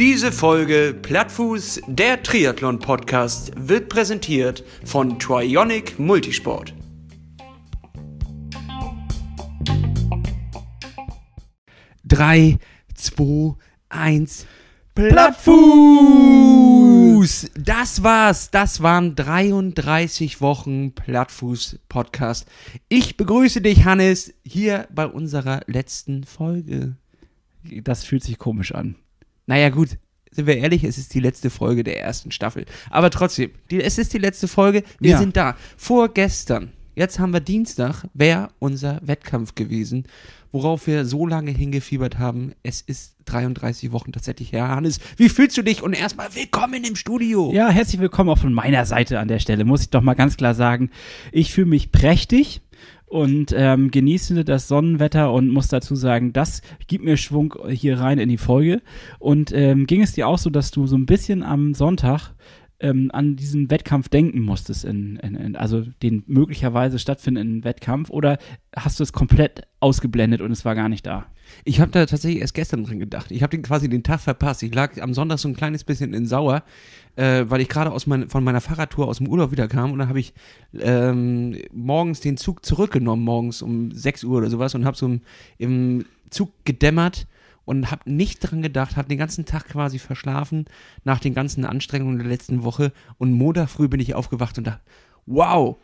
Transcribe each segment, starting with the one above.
Diese Folge Plattfuß, der Triathlon-Podcast, wird präsentiert von Trionic Multisport. Drei, zwei, eins. Plattfuß! Das war's. Das waren 33 Wochen Plattfuß-Podcast. Ich begrüße dich, Hannes, hier bei unserer letzten Folge. Das fühlt sich komisch an. Naja, gut. Sind wir ehrlich, es ist die letzte Folge der ersten Staffel. Aber trotzdem, die, es ist die letzte Folge. Wir Ja. sind da. Vorgestern, jetzt haben wir Dienstag, wäre unser Wettkampf gewesen, worauf wir so lange hingefiebert haben. Es ist 33 Wochen tatsächlich her. Hannes, wie fühlst du dich? Und erstmal willkommen im Studio. Ja, herzlich willkommen auch von meiner Seite an der Stelle, muss ich doch mal ganz klar sagen. Ich fühle mich prächtig und ähm, genieße das Sonnenwetter und muss dazu sagen, das gibt mir Schwung hier rein in die Folge. Und ähm, ging es dir auch so, dass du so ein bisschen am Sonntag ähm, an diesen Wettkampf denken musstest, in, in, in, also den möglicherweise stattfindenden Wettkampf, oder hast du es komplett ausgeblendet und es war gar nicht da? Ich habe da tatsächlich erst gestern dran gedacht. Ich habe den quasi den Tag verpasst. Ich lag am Sonntag so ein kleines bisschen in Sauer, äh, weil ich gerade mein, von meiner Fahrradtour aus dem Urlaub wieder kam und dann habe ich ähm, morgens den Zug zurückgenommen, morgens um 6 Uhr oder sowas und habe so im, im Zug gedämmert und habe nicht dran gedacht, habe den ganzen Tag quasi verschlafen nach den ganzen Anstrengungen der letzten Woche und Montag früh bin ich aufgewacht und dachte, wow,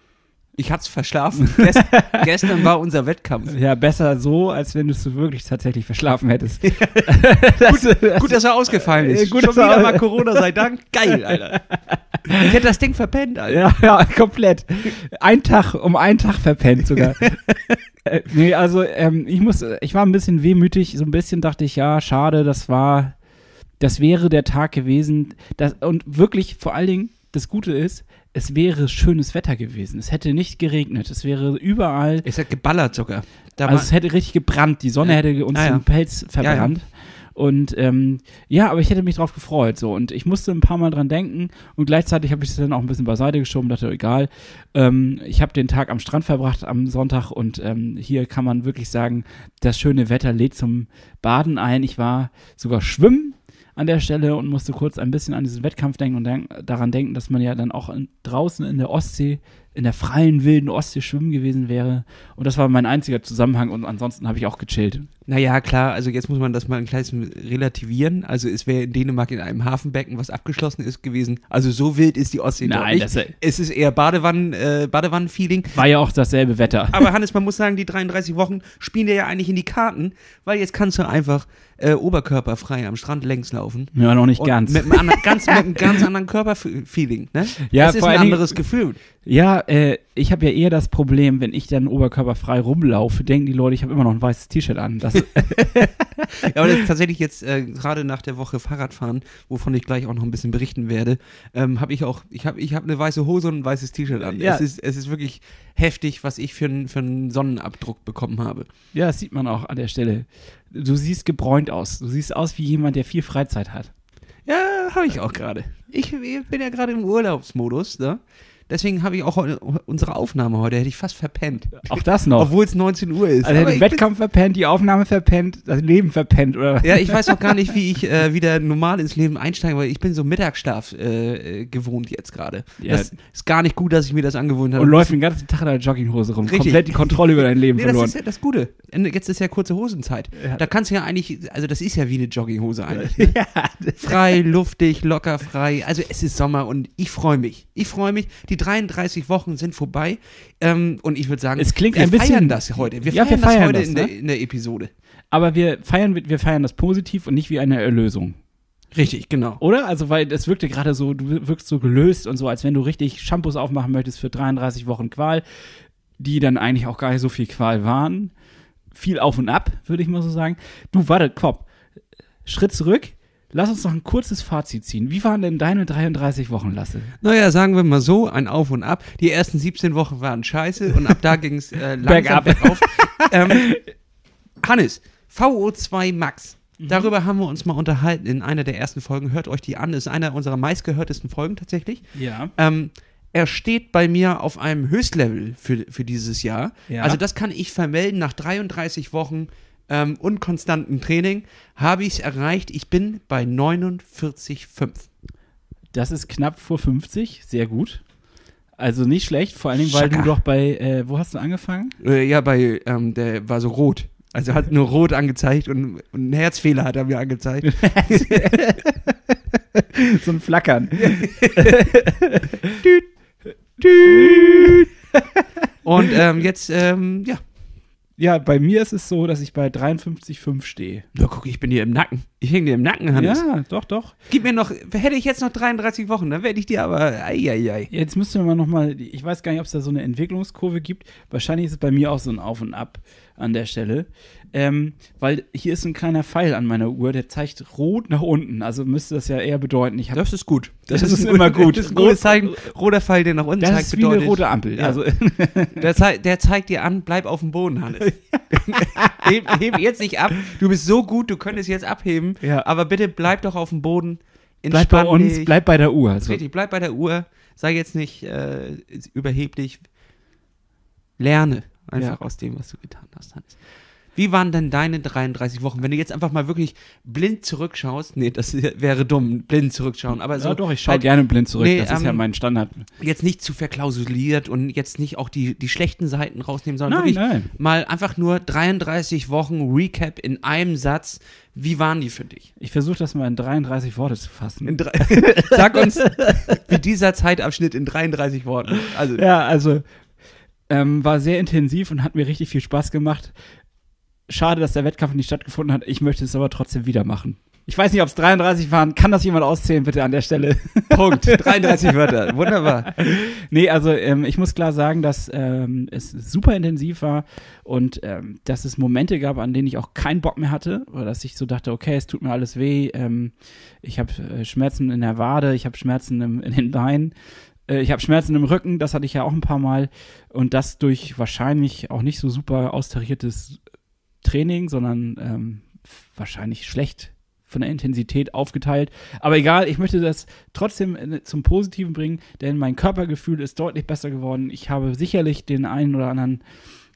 ich hatte es verschlafen. Gest, gestern war unser Wettkampf. Ja, besser so, als wenn du es wirklich tatsächlich verschlafen hättest. Gut, gut, dass er ausgefallen ist. Äh, gut, Schon dass er wieder mal Corona sei Dank. Geil, Alter. Ich hätte das Ding verpennt, Alter. Ja, ja, komplett. Ein Tag, um einen Tag verpennt sogar. Äh, nee, also ähm, ich muss, ich war ein bisschen wehmütig, so ein bisschen dachte ich, ja, schade, das war, das wäre der Tag gewesen. Das, und wirklich, vor allen Dingen, das Gute ist, es wäre schönes Wetter gewesen. Es hätte nicht geregnet. Es wäre überall, Es hat geballert sogar. Da also es hätte richtig gebrannt. Die Sonne Ja. hätte uns Ah, ja. den Pelz verbrannt. Und ähm, ja, aber ich hätte mich drauf gefreut. So. Und ich musste ein paar Mal dran denken und gleichzeitig habe ich es dann auch ein bisschen beiseite geschoben, dachte, egal. Ähm, ich habe den Tag am Strand verbracht am Sonntag und ähm, hier kann man wirklich sagen, das schöne Wetter lädt zum Baden ein. Ich war sogar schwimmen an der Stelle und musste kurz ein bisschen an diesen Wettkampf denken und denk, daran denken, dass man ja dann auch in, draußen in der Ostsee, in der freien, wilden Ostsee schwimmen gewesen wäre. Und das war mein einziger Zusammenhang und ansonsten habe ich auch gechillt. Naja, klar, also jetzt muss man das mal ein kleines relativieren. Also es wäre in Dänemark in einem Hafenbecken, was abgeschlossen ist, gewesen. Also so wild ist die Ostsee Nein, nicht. das- es ist eher Badewannen, äh, Badewannen-Feeling. War ja auch dasselbe Wetter. Aber Hannes, man muss sagen, die 33 Wochen spielen dir ja eigentlich in die Karten, weil jetzt kannst du einfach äh, oberkörperfrei am Strand längs laufen. Ja, noch nicht ganz. Mit einem, anderen, ganz, mit einem ganz anderen Körperfeeling, ne? Ja, das ist ein allen Dingen- anderes Gefühl. Ja, äh, ich habe ja eher das Problem, wenn ich dann oberkörperfrei rumlaufe, denken die Leute, ich habe immer noch ein weißes T-Shirt an. Das, Ja, aber das ist tatsächlich jetzt äh, gerade nach der Woche Fahrradfahren, wovon ich gleich auch noch ein bisschen berichten werde, ähm, habe ich auch, ich habe ich hab eine weiße Hose und ein weißes T-Shirt an. Ja. Es, ist, es ist wirklich heftig, was ich für, einen- für einen Sonnenabdruck bekommen habe. ja, das sieht man auch an der Stelle. Du siehst gebräunt aus. Du siehst aus wie jemand, der viel Freizeit hat. Ja, habe ich auch gerade. Ich, ich bin ja gerade im Urlaubsmodus, ne? Deswegen habe ich auch unsere Aufnahme heute, hätte ich fast verpennt. Auch das noch. Obwohl es 19 Uhr ist. also den Wettkampf verpennt, die Aufnahme verpennt, das Leben verpennt, oder? Ja, ich weiß auch gar nicht, wie ich äh, wieder normal ins Leben einsteige, weil ich bin so Mittagsschlaf äh, gewohnt jetzt gerade. Ja. Das ist gar nicht gut, dass ich mir das angewöhnt habe. Und läuft den ganzen Tag in der Jogginghose rum. Richtig. Komplett die Kontrolle über dein Leben Nee, das verloren. ist ja das Gute. Jetzt ist ja kurze Hosenzeit. Ja. Da kannst du ja eigentlich, also das ist ja wie eine Jogginghose eigentlich. Ne? ja, Frei, luftig, locker frei. Also es ist Sommer und ich freue mich. Ich freue mich. Die 33 Wochen sind vorbei. Ähm, und ich würde sagen, Es klingt wir ein bisschen- feiern das heute. Wir Ja, feiern wir feiern das heute das, in, ne? der, in der Episode. aber wir feiern, wir feiern das positiv und nicht wie eine Erlösung. Richtig, genau. Oder? Also, weil das wirkte gerade so, du wirkst so gelöst und so, als wenn du richtig Shampoos aufmachen möchtest für 33 Wochen Qual, die dann eigentlich auch gar nicht so viel Qual waren. Viel auf und ab, würde ich mal so sagen. Du, warte, Kopf. Schritt zurück. Lass uns noch ein kurzes Fazit ziehen. Wie waren denn deine 33 Wochen, Lasse? Naja, sagen wir mal so, ein Auf und Ab. Die ersten 17 Wochen waren scheiße und ab da ging es äh, langsam bergauf. ähm, Hannes, VO2 Max. Darüber haben wir uns mal unterhalten in einer der ersten Folgen. Hört euch die an. Ist einer unserer meistgehörtesten Folgen tatsächlich. Ja. Ähm, er steht bei mir auf einem Höchstlevel für, für dieses Jahr. Ja. Also das kann ich vermelden nach 33 Wochen ähm, und konstantem Training habe ich es erreicht. Ich bin bei 49,5. Das ist knapp vor 50, sehr gut. Also nicht schlecht, vor allen Dingen, weil Schaka. du doch bei, äh, wo hast du angefangen? Äh, ja, bei, ähm, der war so rot. Also hat nur rot angezeigt und, und einen Herzfehler hat er mir angezeigt. so ein Flackern. Und ähm, jetzt, ähm, ja. Ja, bei mir ist es so, dass ich bei 53,5 stehe. Ja, guck, ich bin dir im Nacken. Ich hänge dir im Nacken, Hannes. Ja, doch, doch. Gib mir noch, hätte ich jetzt noch 33 Wochen, dann werde ich dir aber, eieiei. Jetzt müssten wir mal nochmal, ich weiß gar nicht, ob es da so eine Entwicklungskurve gibt. Wahrscheinlich ist es bei mir auch so ein Auf und Ab an der Stelle. Ähm, weil hier ist ein kleiner Pfeil an meiner Uhr, der zeigt rot nach unten. Also müsste das ja eher bedeuten, ich habe. Das ist gut. Das ist immer gut. Das ist gutes Zeichen. Roter Pfeil, der nach unten Das zeigt, ist wie eine bedeutet. rote Ampel. Ja. Also, Der, zei der zeigt dir an, bleib auf dem Boden, Hannes. heb, heb jetzt nicht ab. Du bist so gut, du könntest jetzt abheben. Ja. Aber bitte bleib doch auf dem Boden. bleib bei uns, dich. bleib bei der Uhr. Also, Richtig, bleib bei der Uhr. Sei jetzt nicht äh, überheblich. Lerne einfach aus dem, was du getan hast, Hannes. Wie waren denn deine 33 Wochen? Wenn du jetzt einfach mal wirklich blind zurückschaust, nee, das wäre dumm, blind zurückschauen, aber so ja, doch, ich schaue halt gerne blind zurück. Nee, das ist ja ähm, mein Standard. jetzt nicht zu verklausuliert und jetzt nicht auch die, die schlechten Seiten rausnehmen, sondern Nein, wirklich nein. mal einfach nur 33 Wochen Recap in einem Satz. Wie waren die für dich? Ich versuche das mal in 33 Worte zu fassen. Sag uns, wie dieser Zeitabschnitt in 33 Worten. Also, Ja, also ähm, war sehr intensiv und hat mir richtig viel Spaß gemacht. Schade, dass der Wettkampf nicht stattgefunden hat. Ich möchte es aber trotzdem wieder machen. Ich weiß nicht, ob es 33 waren. Kann das jemand auszählen, bitte an der Stelle? Punkt. 33 Wörter. Wunderbar. nee, also ähm, ich muss klar sagen, dass ähm, es super intensiv war und ähm, dass es Momente gab, an denen ich auch keinen Bock mehr hatte oder dass ich so dachte, okay, es tut mir alles weh. Ähm, ich habe äh, Schmerzen in der Wade, ich habe Schmerzen im, in den Beinen. Äh, Ich habe Schmerzen im Rücken, das hatte ich ja auch ein paar Mal. Und das durch wahrscheinlich auch nicht so super austariertes Training, sondern ähm, wahrscheinlich schlecht von der Intensität aufgeteilt. Aber egal, ich möchte das trotzdem äh, zum Positiven bringen, denn mein Körpergefühl ist deutlich besser geworden. Ich habe sicherlich den einen oder anderen,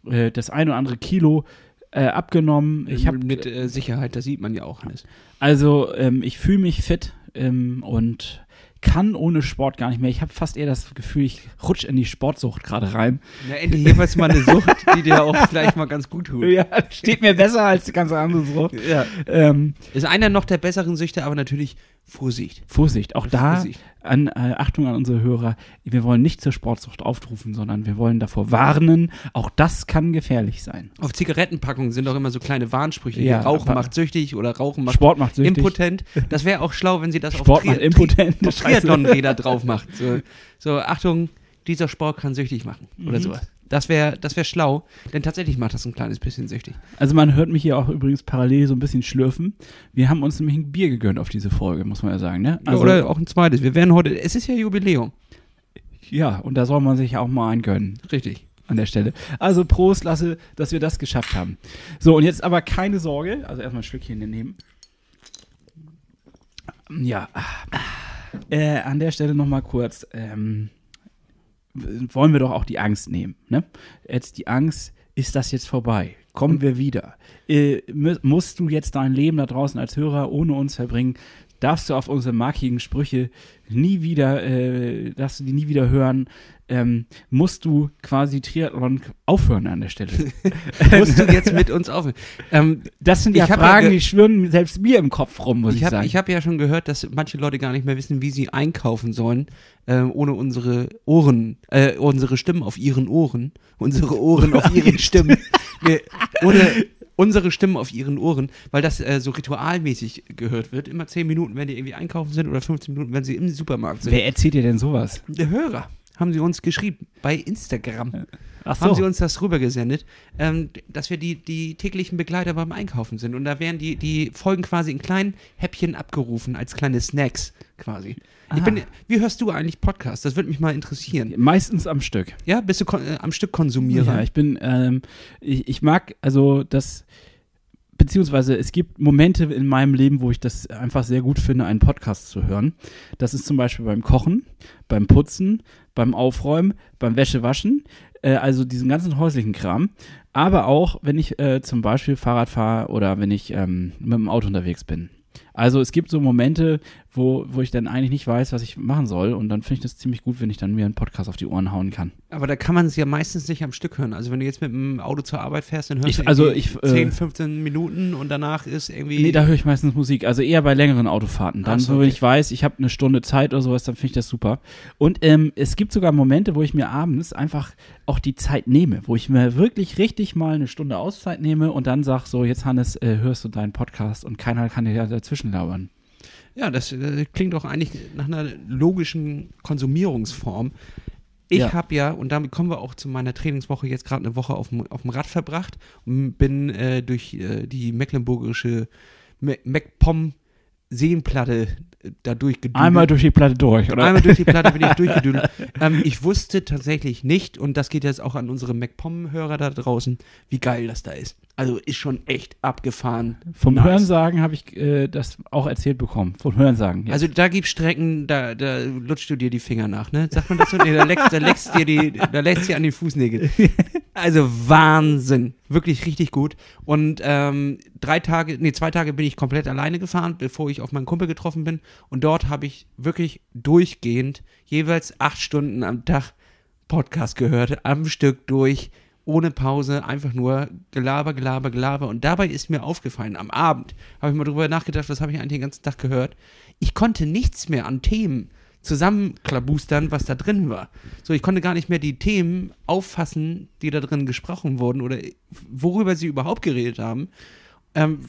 äh, das ein oder andere Kilo äh, abgenommen. Ich habe mit äh, Sicherheit, das sieht man ja auch, Hannes. also ähm, ich fühle mich fit ähm, und kann ohne Sport gar nicht mehr. Ich habe fast eher das Gefühl, ich rutsche in die Sportsucht gerade rein. Na, endlich jeweils mal eine Sucht, die dir auch vielleicht mal ganz gut tut. Ja, steht mir besser als die ganze andere Sucht. Ja. Ähm, Ist einer noch der besseren Süchte, aber natürlich Vorsicht. Vorsicht, auch da Vorsicht. an äh, Achtung an unsere Hörer. Wir wollen nicht zur Sportsucht aufrufen, sondern wir wollen davor warnen. Auch das kann gefährlich sein. Auf Zigarettenpackungen sind auch immer so kleine Warnsprüche. Ja, Rauchen macht süchtig oder Rauchen macht Sport macht süchtig. impotent. Das wäre auch schlau, wenn sie das Sport auf, macht impotent. auf Triathlonräder drauf macht. So, so, Achtung, dieser Sport kann süchtig machen oder Mhm. sowas. Das wäre das wär schlau, denn tatsächlich macht das ein kleines bisschen süchtig. Also man hört mich hier auch übrigens parallel so ein bisschen schlürfen. Wir haben uns nämlich ein Bier gegönnt auf diese Folge, muss man ja sagen. Ne? Also, oder auch ein zweites. Wir werden heute, es ist ja Jubiläum. ja, und da soll man sich auch mal einen gönnen. Richtig. an der Stelle. Also Prost, Lasse, dass wir das geschafft haben. So, und jetzt aber keine Sorge. Also erstmal ein Stückchen nehmen. Ja. Äh, an der Stelle nochmal kurz. Ähm, wollen wir doch auch die Angst nehmen. Ne? Jetzt die Angst, ist das jetzt vorbei? Kommen wir wieder? Äh, mu- musst du jetzt dein Leben da draußen als Hörer ohne uns verbringen? Darfst du auf unsere markigen Sprüche nie wieder, äh, darfst du die nie wieder hören? Ähm, musst du quasi Triathlon aufhören an der Stelle? Musst du jetzt mit uns aufhören? Ähm, Das sind ja ja Fragen, ge- die schwirren selbst mir im Kopf rum, muss ich, ich habe sagen. ich hab ja schon gehört, dass manche Leute gar nicht mehr wissen, wie sie einkaufen sollen, ähm, ohne unsere Ohren, äh, unsere Stimmen auf ihren Ohren, unsere Ohren auf ihren Stimmen, nee, ohne unsere Stimmen auf ihren Ohren, weil das äh, so ritualmäßig gehört wird. Immer 10 Minuten, wenn die irgendwie einkaufen sind oder 15 Minuten, wenn sie im Supermarkt sind. Wer erzählt dir denn sowas? Der Hörer haben sie uns geschrieben bei Instagram. Ach haben sie uns das rübergesendet, ähm, dass wir die, die täglichen Begleiter beim Einkaufen sind. Und da werden die, die Folgen quasi in kleinen Häppchen abgerufen, als kleine Snacks quasi. Ich Ah. bin, wie hörst du eigentlich Podcasts? Das würde mich mal interessieren. Meistens am Stück. Ja, bist du äh, am Stück Konsumierer? Ja, ich bin, ähm, ich, ich mag, also das beziehungsweise es gibt Momente in meinem Leben, wo ich das einfach sehr gut finde, einen Podcast zu hören. Das ist zum Beispiel beim Kochen, beim Putzen, beim Aufräumen, beim Wäschewaschen, äh, also diesen ganzen häuslichen Kram. Aber auch, wenn ich äh, zum Beispiel Fahrrad fahre oder wenn ich ähm, mit dem Auto unterwegs bin. Also es gibt so Momente, wo, wo ich dann eigentlich nicht weiß, was ich machen soll. Und dann finde ich das ziemlich gut, wenn ich dann mir einen Podcast auf die Ohren hauen kann. Aber da kann man es ja meistens nicht am Stück hören. Also wenn du jetzt mit dem Auto zur Arbeit fährst, dann hörst Ich- du also ich, äh, 10, 15 Minuten und danach ist irgendwie. Nee, da höre ich meistens Musik. Also eher bei längeren Autofahrten. Dann, so, so, wenn okay. ich weiß, ich habe eine Stunde Zeit oder sowas, dann finde ich das super. Und ähm, es gibt sogar Momente, wo ich mir abends einfach auch die Zeit nehme, wo ich mir wirklich richtig mal eine Stunde Auszeit nehme und dann sag so, jetzt Hannes, äh, hörst du deinen Podcast und keiner kann dir dazwischen labern. Ja, das äh, klingt doch eigentlich nach einer logischen Konsumierungsform. Ich Ja. habe ja, und damit kommen wir auch zu meiner Trainingswoche, jetzt gerade eine Woche auf dem, auf dem Rad verbracht und bin äh, durch äh, die mecklenburgische Me MacPom Seenplatte da durchgedüdelt. Einmal durch die Platte durch, oder? Einmal durch die Platte bin ich durchgedüdelt. ähm, ich wusste tatsächlich nicht, und das geht jetzt auch an unsere MacPom-Hörer da draußen, wie geil das da ist. Also ist schon echt abgefahren. Vom Nice. Hörensagen habe ich äh, das auch erzählt bekommen. Vom Hörensagen. Ja. Also da gibt Strecken, da, da lutscht du dir die Finger nach, ne? Sagt man das so? Nee, da leckst, da leckst dir die, da leckst dir an die Fußnägel. Also Wahnsinn. Wirklich richtig gut. Und ähm, drei Tage, nee, zwei Tage bin ich komplett alleine gefahren, bevor ich auf meinen Kumpel getroffen bin. Und dort habe ich wirklich durchgehend jeweils acht Stunden am Tag Podcast gehört, am Stück durch, ohne Pause, einfach nur Gelaber, Gelaber, Gelaber. Und dabei ist mir aufgefallen, am Abend habe ich mal drüber nachgedacht, was habe ich eigentlich den ganzen Tag gehört. Ich konnte nichts mehr an Themen zusammenklabustern, was da drin war. So, ich konnte gar nicht mehr die Themen auffassen, die da drin gesprochen wurden oder worüber sie überhaupt geredet haben. Ähm,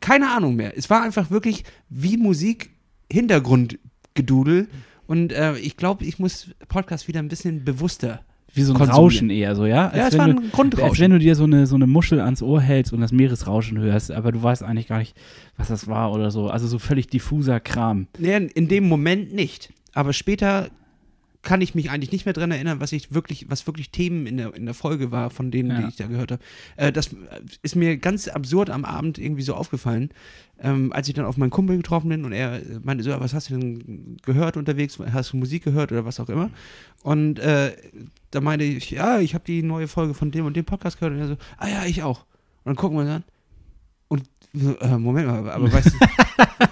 keine Ahnung mehr. Es war einfach wirklich wie Musik Hintergrundgedudel. Und äh, ich glaube, ich muss Podcast wieder ein bisschen bewusster. Wie so ein konsumieren. Rauschen eher so, ja? Ja, Als es war ein du, Grundrauschen. Als wenn du dir so eine, so eine Muschel ans Ohr hältst und das Meeresrauschen hörst, aber du weißt eigentlich gar nicht, was das war oder so. Also so völlig diffuser Kram. Nee, in dem Moment nicht. Aber später kann ich mich eigentlich nicht mehr dran erinnern, was ich wirklich, was wirklich Themen in der, in der Folge war, von denen, Ja. die ich da gehört habe. Äh, das ist mir ganz absurd am Abend irgendwie so aufgefallen, ähm, als ich dann auf meinen Kumpel getroffen bin und er meinte so, "Ja, was hast du denn gehört unterwegs? Hast du Musik gehört oder was auch immer? Und äh, da meinte ich, ja, ich habe die neue Folge von dem und dem Podcast gehört und er so, ah ja, ich auch. Und dann gucken wir uns an und äh, Moment mal, aber weißt du,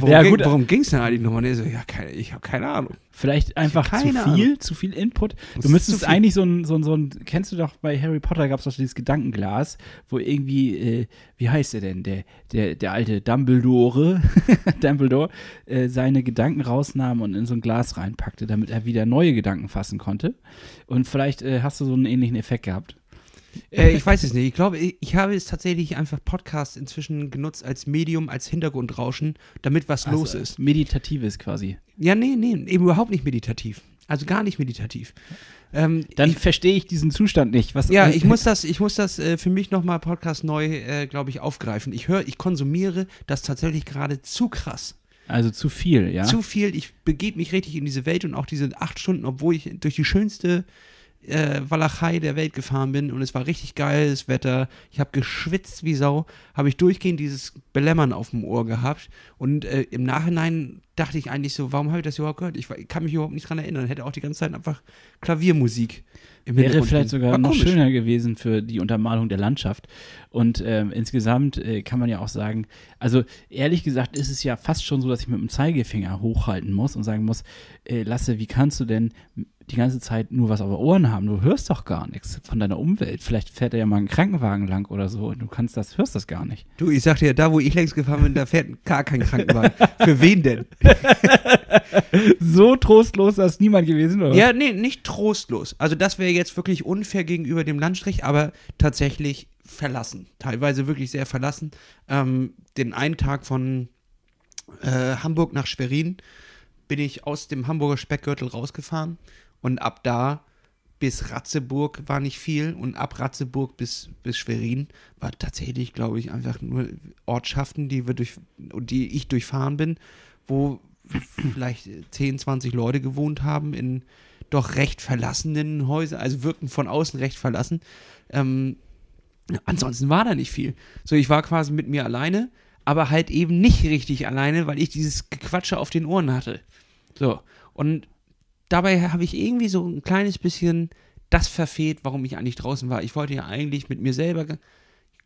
worum, Ja, ging, gut. worum ging es denn eigentlich nochmal? Er so, ja, keine, ich habe keine Ahnung. Vielleicht einfach zu viel, Ahnung. zu viel Input. Das Du müsstest eigentlich so ein, so ein, so ein, kennst du doch bei Harry Potter gab es doch dieses Gedankenglas, wo irgendwie, äh, wie heißt der denn, der, der, der alte Dumbledore, Dumbledore, äh, seine Gedanken rausnahm und in so ein Glas reinpackte, damit er wieder neue Gedanken fassen konnte. Und vielleicht äh, hast du so einen ähnlichen Effekt gehabt. Äh, ich weiß es nicht. Ich glaube, ich, habe es tatsächlich einfach Podcast inzwischen genutzt als Medium, als Hintergrundrauschen, damit was los Also, ist. Meditatives quasi. Ja, nee, nee, eben überhaupt nicht meditativ. Also gar nicht meditativ. Ähm, Dann verstehe ich diesen Zustand nicht. Was, ja, ich muss das, ich muss das äh, für mich nochmal Podcast neu, äh, glaube ich, aufgreifen. Ich höre, ich konsumiere das tatsächlich gerade zu krass. Also zu viel, ja. Zu viel. Ich begebe mich richtig in diese Welt und auch diese acht Stunden, obwohl ich durch die schönste äh, Walachei der Welt gefahren bin und es war richtig geiles Wetter. Ich habe geschwitzt wie Sau, habe ich durchgehend dieses Belämmern auf dem Ohr gehabt und äh, im Nachhinein dachte ich eigentlich so, warum habe ich das überhaupt gehört? Ich, kann mich überhaupt nicht dran erinnern. Hätte auch die ganze Zeit einfach Klaviermusik im Wäre vielleicht sogar noch schöner gewesen für die Untermalung der Landschaft. Und ähm, insgesamt äh, kann man ja auch sagen, also ehrlich gesagt ist es ja fast schon so, dass ich mit dem Zeigefinger hochhalten muss und sagen muss, äh, Lasse, wie kannst du denn die ganze Zeit nur was auf den Ohren haben? Du hörst doch gar nichts von deiner Umwelt. Vielleicht fährt da ja mal ein Krankenwagen lang oder so und du kannst das, hörst das gar nicht. Du, ich sagte ja, da wo ich längst gefahren bin, da fährt gar kein Krankenwagen. Für wen denn? So trostlos ist niemand gewesen, oder? Ja, nee, nicht trostlos. Also das wäre jetzt wirklich unfair gegenüber dem Landstrich, aber tatsächlich verlassen. Teilweise wirklich sehr verlassen. Ähm, den einen Tag von äh, Hamburg nach Schwerin bin ich aus dem Hamburger Speckgürtel rausgefahren und ab da bis Ratzeburg war nicht viel und ab Ratzeburg bis, bis Schwerin war tatsächlich, glaube ich, einfach nur Ortschaften, die wir durch, die ich durchfahren bin, wo vielleicht 10, 20 Leute gewohnt haben in doch recht verlassenen Häusern, also wirkten von außen recht verlassen. Ähm, Ansonsten war da nicht viel. So, ich war quasi mit mir alleine, aber halt eben nicht richtig alleine, weil ich dieses Gequatsche auf den Ohren hatte. So, und dabei habe ich irgendwie so ein kleines bisschen das verfehlt, warum ich eigentlich draußen war. Ich wollte ja eigentlich mit mir selber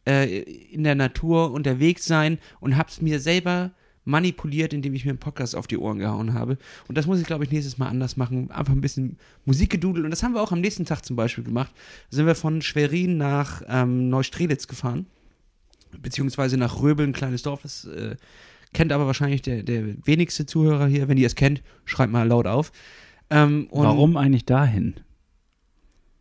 äh, in der Natur unterwegs sein und habe es mir selber manipuliert, indem ich mir einen Podcast auf die Ohren gehauen habe. Und das muss ich, glaube ich, nächstes Mal anders machen. Einfach ein bisschen Musik gedudelt. Und das haben wir auch am nächsten Tag zum Beispiel gemacht. Da sind wir von Schwerin nach ähm, Neustrelitz gefahren. Beziehungsweise nach Röbel, ein kleines Dorf. Das äh, kennt aber wahrscheinlich der, der wenigste Zuhörer hier. Wenn ihr es kennt, schreibt mal laut auf. Ähm, und Warum eigentlich dahin?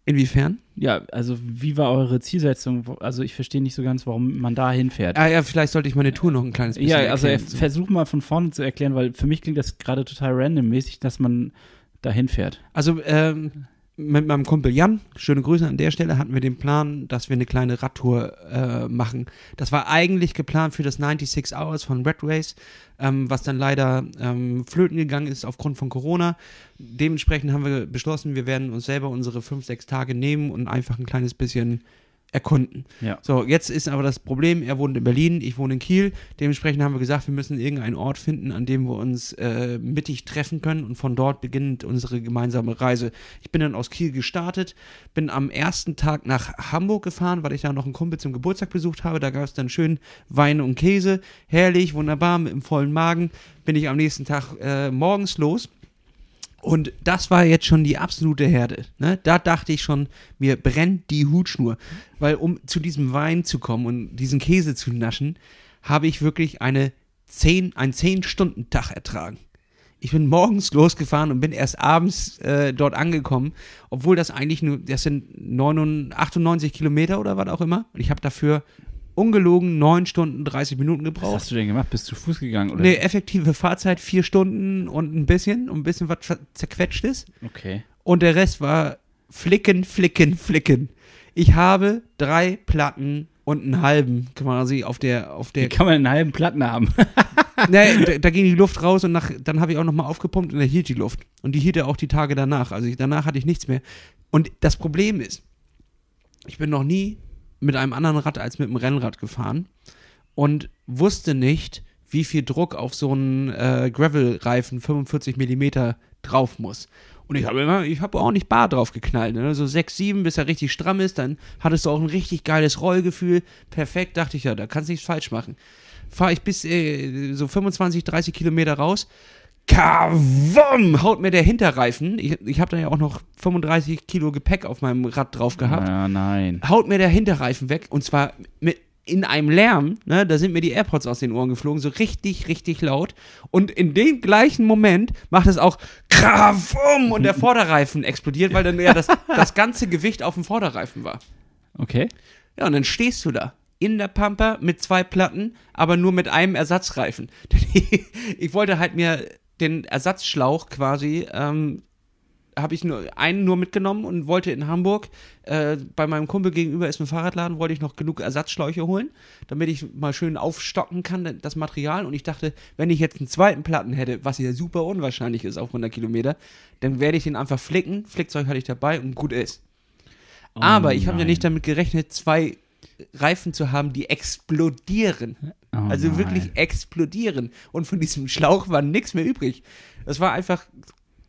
Inwiefern? Ja, also wie war eure Zielsetzung? Also ich verstehe nicht so ganz, warum man da hinfährt. Ah ja, vielleicht sollte ich meine Tour noch ein kleines bisschen Ja, also erklären. er- versuch mal von vorne zu erklären, weil für mich klingt das gerade total randommäßig, dass man da hinfährt. Also ähm, mit meinem Kumpel Jan, schöne Grüße an der Stelle, hatten wir den Plan, dass wir eine kleine Radtour äh, machen. Das war eigentlich geplant für das 96 Hours von Red Race, ähm, was dann leider ähm, flöten gegangen ist aufgrund von Corona. Dementsprechend haben wir beschlossen, wir werden uns selber unsere fünf, sechs Tage nehmen und einfach ein kleines bisschen erkunden. Ja. So, jetzt ist aber das Problem, er wohnt in Berlin, ich wohne in Kiel. Dementsprechend haben wir gesagt, wir müssen irgendeinen Ort finden, an dem wir uns äh, mittig treffen können und von dort beginnt unsere gemeinsame Reise. Ich bin dann aus Kiel gestartet, bin am ersten Tag nach Hamburg gefahren, weil ich da noch einen Kumpel zum Geburtstag besucht habe. Da gab es dann schön Wein und Käse, herrlich, wunderbar, mit dem vollen Magen. Bin ich am nächsten Tag äh, morgens los. Und das war jetzt schon die absolute Herde. Ne? Da dachte ich schon, mir brennt die Hutschnur. Weil um zu diesem Wein zu kommen und diesen Käse zu naschen, habe ich wirklich eine 10, einen 10-Stunden-Tag ertragen. Ich bin morgens losgefahren und bin erst abends äh, dort angekommen, obwohl das eigentlich nur, das sind 99, 98 Kilometer oder was auch immer. Und ich habe dafür ungelogen 9 Stunden 30 Minuten Was gebraucht. hast du denn gemacht? Bist du zu Fuß gegangen? Oder? Nee, effektive Fahrzeit vier Stunden und ein bisschen, und ein bisschen was ver- zerquetschtes. Okay. Und der Rest war flicken, flicken, flicken. Ich habe drei Platten und einen halben quasi auf der, auf Wie der, kann man einen halben Platten haben? nee, da, da ging die Luft raus und nach, dann habe ich auch nochmal aufgepumpt und da hielt die Luft. Und die hielt er auch die Tage danach. Also ich, danach hatte ich nichts mehr. Und das Problem ist, ich bin noch nie mit einem anderen Rad als mit einem Rennrad gefahren und wusste nicht, wie viel Druck auf so einen äh, Gravel-Reifen 45 Millimeter drauf muss. Und ich habe immer, ich habe auch nicht bar drauf geknallt, ne? so 6, 7, bis er richtig stramm ist, dann hattest du auch ein richtig geiles Rollgefühl. Perfekt, dachte ich ja, da kannst du nichts falsch machen. Fahre ich bis äh, so 25, 30 Kilometer raus, Kawum, haut mir der Hinterreifen, ich, ich habe da ja auch noch 35 Kilo Gepäck auf meinem Rad drauf gehabt, Ja, nein. haut mir der Hinterreifen weg und zwar mit in einem Lärm, ne, da sind mir die AirPods aus den Ohren geflogen, so richtig, richtig laut. Und in dem gleichen Moment macht es auch Krawum und der Vorderreifen explodiert, weil dann ja das, das ganze Gewicht auf dem Vorderreifen war. Okay. Ja, und dann stehst du da in der Pampa mit zwei Platten, aber nur mit einem Ersatzreifen. ich wollte halt mir den Ersatzschlauch quasi, ähm, habe ich nur einen nur mitgenommen und wollte in Hamburg, äh, bei meinem Kumpel gegenüber ist ein Fahrradladen, wollte ich noch genug Ersatzschläuche holen, damit ich mal schön aufstocken kann, das Material. Und ich dachte, wenn ich jetzt einen zweiten Platten hätte, was ja super unwahrscheinlich ist auf 100 Kilometer, dann werde ich den einfach flicken. Flickzeug hatte ich dabei und gut ist. Oh Aber ich habe ja nicht damit gerechnet, zwei Reifen zu haben, die explodieren. Oh also nein. wirklich explodieren. Und von diesem Schlauch war nichts mehr übrig. Das war einfach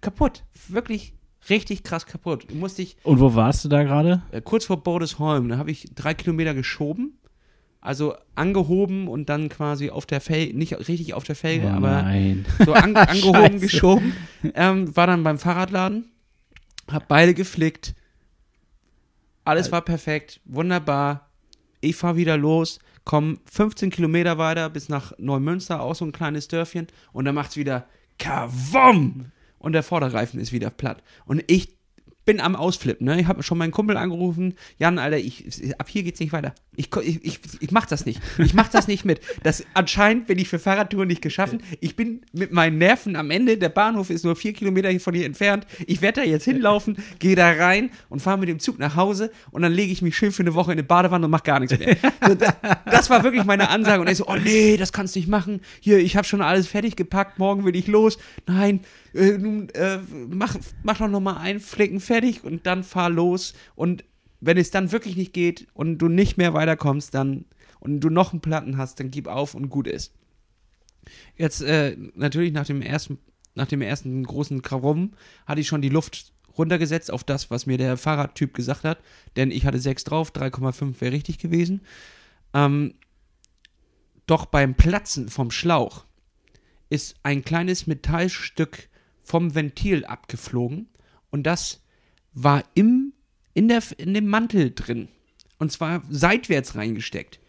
kaputt. Wirklich richtig krass kaputt. Musste ich Und wo warst du da gerade? äh, kurz vor Bordesholm, da habe ich drei Kilometer geschoben. Also angehoben und dann quasi auf der Felge, nicht richtig auf der Felge, oh aber nein. so an, angehoben, geschoben. Ähm, war dann beim Fahrradladen, hab beide geflickt. Alles war perfekt, wunderbar. Ich fahre wieder los, komm 15 Kilometer weiter bis nach Neumünster, auch so ein kleines Dörfchen. Und dann macht's wieder Kawum! Und der Vorderreifen ist wieder platt. Und ich bin am Ausflippen, ne? Ich habe schon meinen Kumpel angerufen. Jan, Alter, ich, ab hier geht's nicht weiter. Ich, ich, ich, ich mach das nicht. Ich mach das nicht mit. Das, anscheinend bin ich für Fahrradtouren nicht geschaffen. Ich bin mit meinen Nerven am Ende. Der Bahnhof ist nur vier Kilometer von hier entfernt. Ich werde da jetzt hinlaufen, gehe da rein und fahre mit dem Zug nach Hause und dann lege ich mich schön für eine Woche in eine Badewanne und mach gar nichts mehr. So, da, das war wirklich meine Ansage. Und er so, oh nee, das kannst du nicht machen. Hier, ich habe schon alles fertig gepackt. Morgen will ich los. Nein, äh, nun, äh, mach, mach doch noch mal einen Flicken fertig und dann fahr los. Und wenn es dann wirklich nicht geht und du nicht mehr weiterkommst, dann und du noch einen Platten hast, dann gib auf und gut ist. Jetzt äh, natürlich nach dem ersten, nach dem ersten großen Krawum hatte ich schon die Luft runtergesetzt auf das, was mir der Fahrradtyp gesagt hat, denn ich hatte 6 drauf, 3,5 wäre richtig gewesen. Ähm, doch beim Platzen vom Schlauch ist ein kleines Metallstück vom Ventil abgeflogen und das war im, in, der, in dem Mantel drin. Und zwar seitwärts reingesteckt.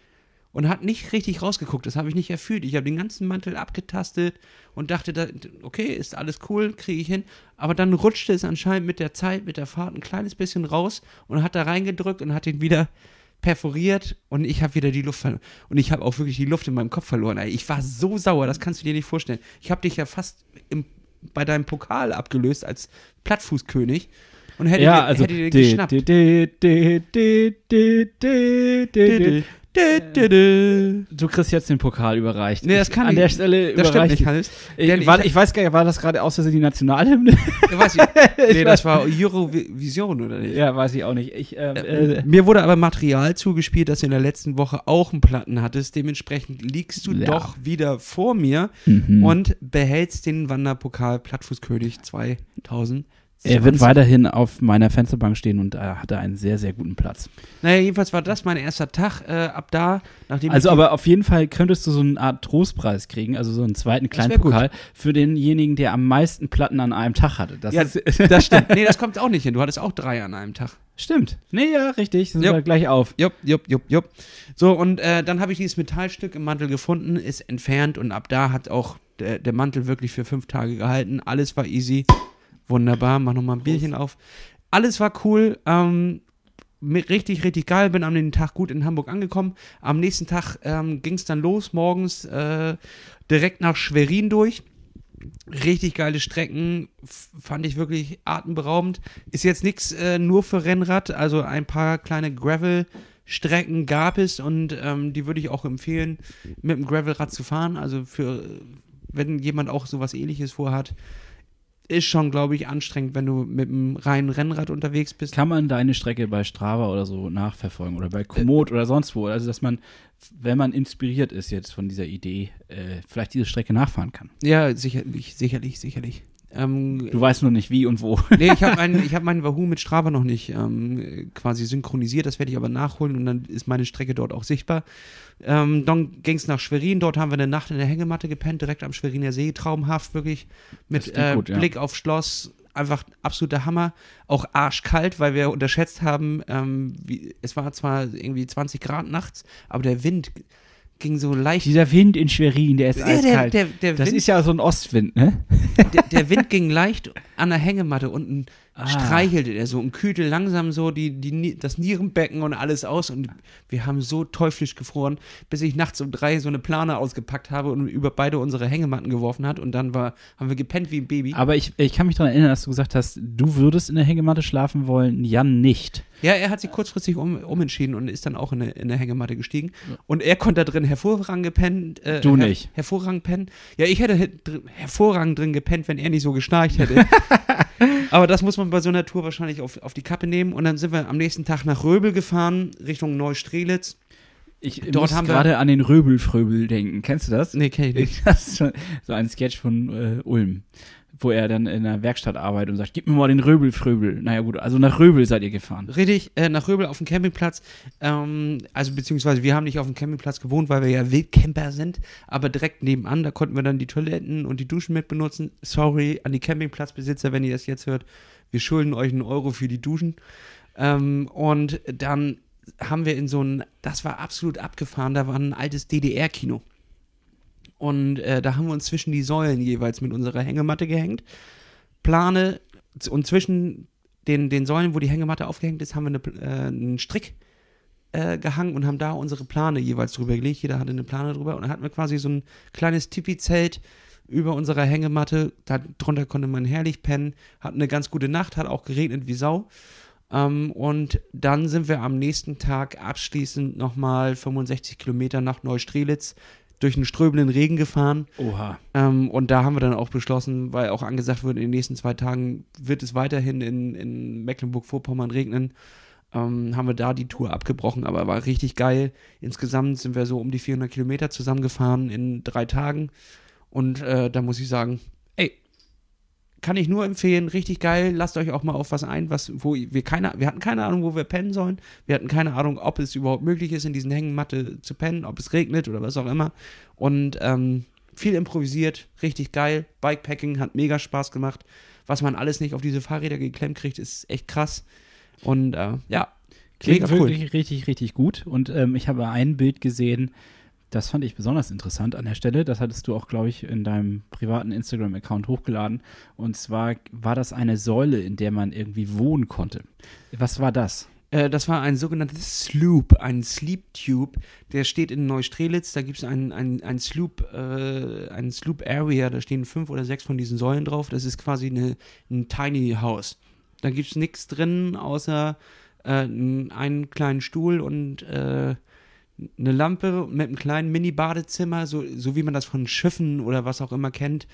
Und hat nicht richtig rausgeguckt. Das habe ich nicht erfüllt. Ich habe den ganzen Mantel abgetastet und dachte, da, okay, ist alles cool, kriege ich hin. Aber dann rutschte es anscheinend mit der Zeit, mit der Fahrt ein kleines bisschen raus und hat da reingedrückt und hat ihn wieder perforiert und ich habe wieder die Luft verloren. Und ich habe auch wirklich die Luft in meinem Kopf verloren. Ich war so sauer, das kannst du dir nicht vorstellen. Ich habe dich ja fast im, bei deinem Pokal abgelöst als Plattfußkönig und hätte ja, dir, also hätte di- geschnappt. Äh, du kriegst jetzt den Pokal überreicht. Nee, das kann ich. An der Stelle das. Stimmt, ich, kann nicht. Ich, ich, war, ich, weiß gar nicht, war das gerade aus Versehen die Nationalhymne? Ja, weiß ich. Nee, das war Eurovision, oder nicht? Ja, weiß ich auch nicht. Ich, ähm, äh, Mir wurde aber Material zugespielt, dass du in der letzten Woche auch einen Platten hattest. Dementsprechend liegst du ja. doch wieder vor mir mhm. und behältst den Wanderpokal Plattfußkönig 2000 er wird weiterhin auf meiner Fensterbank stehen und er hatte einen sehr, sehr guten Platz. Naja, jedenfalls war das mein erster Tag. Äh, ab da, nachdem Also aber auf jeden Fall könntest du so eine Art Trostpreis kriegen, also so einen zweiten kleinen wär gut. Pokal für denjenigen, der am meisten Platten an einem Tag hatte. Das Ja, ist, das stimmt. Nee, das kommt auch nicht hin. Du hattest auch drei an einem Tag. stimmt. Nee, ja, richtig. Sind Ja. wir gleich auf. Jupp, jupp, jupp, jupp. So, und äh, dann habe ich dieses Metallstück im Mantel gefunden, ist entfernt und ab da hat auch der, der Mantel wirklich für fünf Tage gehalten. Alles war easy. Wunderbar, mach nochmal ein Bierchen auf. Alles war cool. Ähm, richtig, richtig geil. Bin am nächsten Tag gut in Hamburg angekommen. Am nächsten Tag ähm, ging es dann los, morgens äh, direkt nach Schwerin durch. Richtig geile Strecken, fand ich wirklich atemberaubend. Ist jetzt nichts äh, nur für Rennrad, also ein paar kleine Gravel-Strecken gab es und ähm, die würde ich auch empfehlen, mit dem Gravelrad zu fahren. Also für, wenn jemand auch sowas ähnliches vorhat, ist schon, glaube ich, anstrengend, wenn du mit einem reinen Rennrad unterwegs bist. Kann man deine Strecke bei Strava oder so nachverfolgen oder bei Komoot oder sonst wo? Also, dass man, wenn man inspiriert ist jetzt von dieser Idee, äh, vielleicht diese Strecke nachfahren kann. Ja, sicherlich, sicherlich, sicherlich. Ähm, Du weißt nur nicht wie und wo. nee, ich habe meinen hab meinen Wahoo mit Strava noch nicht ähm, quasi synchronisiert, das werde ich aber nachholen und dann ist meine Strecke dort auch sichtbar. Ähm, dann ging es nach Schwerin, dort haben wir eine Nacht in der Hängematte gepennt, direkt am Schweriner See, traumhaft wirklich, mit äh, gut, ja. Blick auf Schloss, einfach absoluter Hammer, auch arschkalt, weil wir unterschätzt haben, ähm, wie, es war zwar irgendwie 20 Grad nachts, aber der Wind ging so leicht. Dieser Wind in Schwerin, der ist Ja, der, eiskalt. der, der, das Wind, ist ja so ein Ostwind, ne? der, der Wind ging leicht an der Hängematte unten Ah. streichelte er so und kühlte langsam so die, die, das Nierenbecken und alles aus und wir haben so teuflisch gefroren, bis ich nachts um drei so eine Plane ausgepackt habe und über beide unsere Hängematten geworfen hat und dann war, haben wir gepennt wie ein Baby. Aber ich, ich kann mich daran erinnern, dass du gesagt hast, du würdest in der Hängematte schlafen wollen, Jan nicht. Ja, er hat sich kurzfristig um, umentschieden und ist dann auch in eine, in eine Hängematte gestiegen. Und er konnte da drin hervorragend gepennt. Äh, Du nicht. Hervorragend pennen. Ja, ich hätte hervorragend drin gepennt, wenn er nicht so geschnarcht hätte. Aber das muss man bei so einer Tour wahrscheinlich auf, auf die Kappe nehmen. Und dann sind wir am nächsten Tag nach Röbel gefahren, Richtung Neustrelitz. Ich Dort muss gerade an den Röbelfröbel denken. Kennst du das? Nee, kenn ich nicht. Das ist schon so ein Sketch von äh, Ulm, wo er dann in einer Werkstatt arbeitet und sagt, gib mir mal den Röbelfröbel. Naja gut, also nach Röbel seid ihr gefahren. Richtig, äh, nach Röbel auf dem Campingplatz. Ähm, also beziehungsweise wir haben nicht auf dem Campingplatz gewohnt, weil wir ja Wildcamper sind, aber direkt nebenan, da konnten wir dann die Toiletten und die Duschen mit benutzen. Sorry an die Campingplatzbesitzer, wenn ihr das jetzt hört. Wir schulden euch einen Euro für die Duschen. Ähm, und dann haben wir in so ein, das war absolut abgefahren, da war ein altes DDR-Kino. Und äh, da haben wir uns zwischen die Säulen jeweils mit unserer Hängematte gehängt. Plane und zwischen den, den Säulen, wo die Hängematte aufgehängt ist, haben wir eine, äh, einen Strick äh, gehangen und haben da unsere Plane jeweils drüber gelegt. Jeder hatte eine Plane drüber und dann hatten wir quasi so ein kleines Tipi-Zelt über unserer Hängematte. Darunter konnte man herrlich pennen, hatten eine ganz gute Nacht, hat auch geregnet wie Sau. Ähm, und dann sind wir am nächsten Tag abschließend nochmal 65 Kilometer nach Neustrelitz durch einen ströbenden Regen gefahren. Oha. Ähm, und da haben wir dann auch beschlossen, weil auch angesagt wurde, in den nächsten zwei Tagen wird es weiterhin in, in Mecklenburg-Vorpommern regnen. ähm, haben wir da die Tour abgebrochen, aber war richtig geil. Insgesamt sind wir so um die 400 Kilometer zusammengefahren in drei Tagen. Und äh, da muss ich sagen, kann ich nur empfehlen, richtig geil. Lasst euch auch mal auf was ein, was, wo wir keine, wir hatten keine Ahnung, wo wir pennen sollen. Wir hatten keine Ahnung, ob es überhaupt möglich ist, in diesen Hängematte zu pennen, ob es regnet oder was auch immer. Und ähm, viel improvisiert, richtig geil. Bikepacking hat mega Spaß gemacht. Was man alles nicht auf diese Fahrräder geklemmt kriegt, ist echt krass. Und äh, ja, Klingt mega cool. wirklich richtig, richtig gut. Und ähm, ich habe ein Bild gesehen, das fand ich besonders interessant an der Stelle. Das hattest du auch, glaube ich, in deinem privaten Instagram-Account hochgeladen. Und zwar war das eine Säule, in der man irgendwie wohnen konnte. Was war das? Äh, das war ein sogenanntes Sloop, ein Sleep Tube. Der steht in Neustrelitz. Da gibt es ein, ein, ein Sloop, äh, ein Sloop Area. Da stehen fünf oder sechs von diesen Säulen drauf. Das ist quasi eine, ein Tiny House. Da gibt es nichts drin, außer äh, einen kleinen Stuhl und äh, eine Lampe mit einem kleinen Mini-Badezimmer, so, so wie man das von Schiffen oder was auch immer kennt,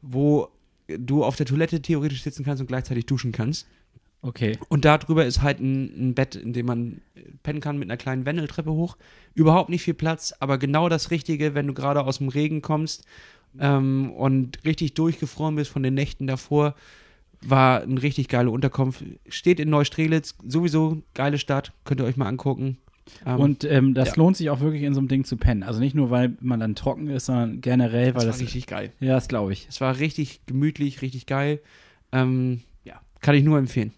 wo du auf der Toilette theoretisch sitzen kannst und gleichzeitig duschen kannst. Okay. Und da drüber ist halt ein, ein Bett, in dem man pennen kann mit einer kleinen Wendeltreppe hoch. Überhaupt nicht viel Platz, aber genau das Richtige, wenn du gerade aus dem Regen kommst ähm, und richtig durchgefroren bist von den Nächten davor, war eine richtig geile Unterkunft. Steht in Neustrelitz, sowieso geile Stadt, könnt ihr euch mal angucken. Ähm, Und ähm, das ja. lohnt sich auch wirklich in so einem Ding zu pennen. Also nicht nur, weil man dann trocken ist, sondern generell, das weil war das. richtig geil. ja, das glaube ich. Es war richtig gemütlich, richtig geil. Ähm, ja, kann ich nur empfehlen.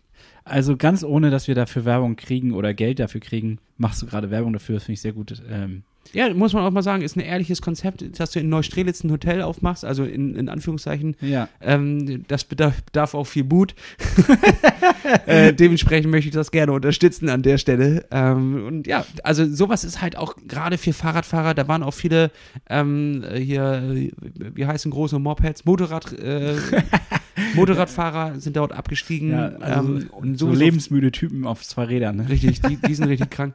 Also ganz ohne, dass wir dafür Werbung kriegen oder Geld dafür kriegen, machst du gerade Werbung dafür. Das finde ich sehr gut. Ähm, Ja, muss man auch mal sagen, ist ein ehrliches Konzept, dass du in Neustrelitz ein Hotel aufmachst, also in, in Anführungszeichen. ja. Ähm, das bedarf, bedarf auch viel Mut. äh, dementsprechend möchte ich das gerne unterstützen an der Stelle. Ähm, und ja, also sowas ist halt auch gerade für Fahrradfahrer, da waren auch viele ähm, hier, wie heißen große Mopeds, Motorrad, äh, Motorradfahrer sind dort abgestiegen. ja also ähm, so lebensmüde Typen auf zwei Rädern. Ne? Richtig, die, die sind richtig krank.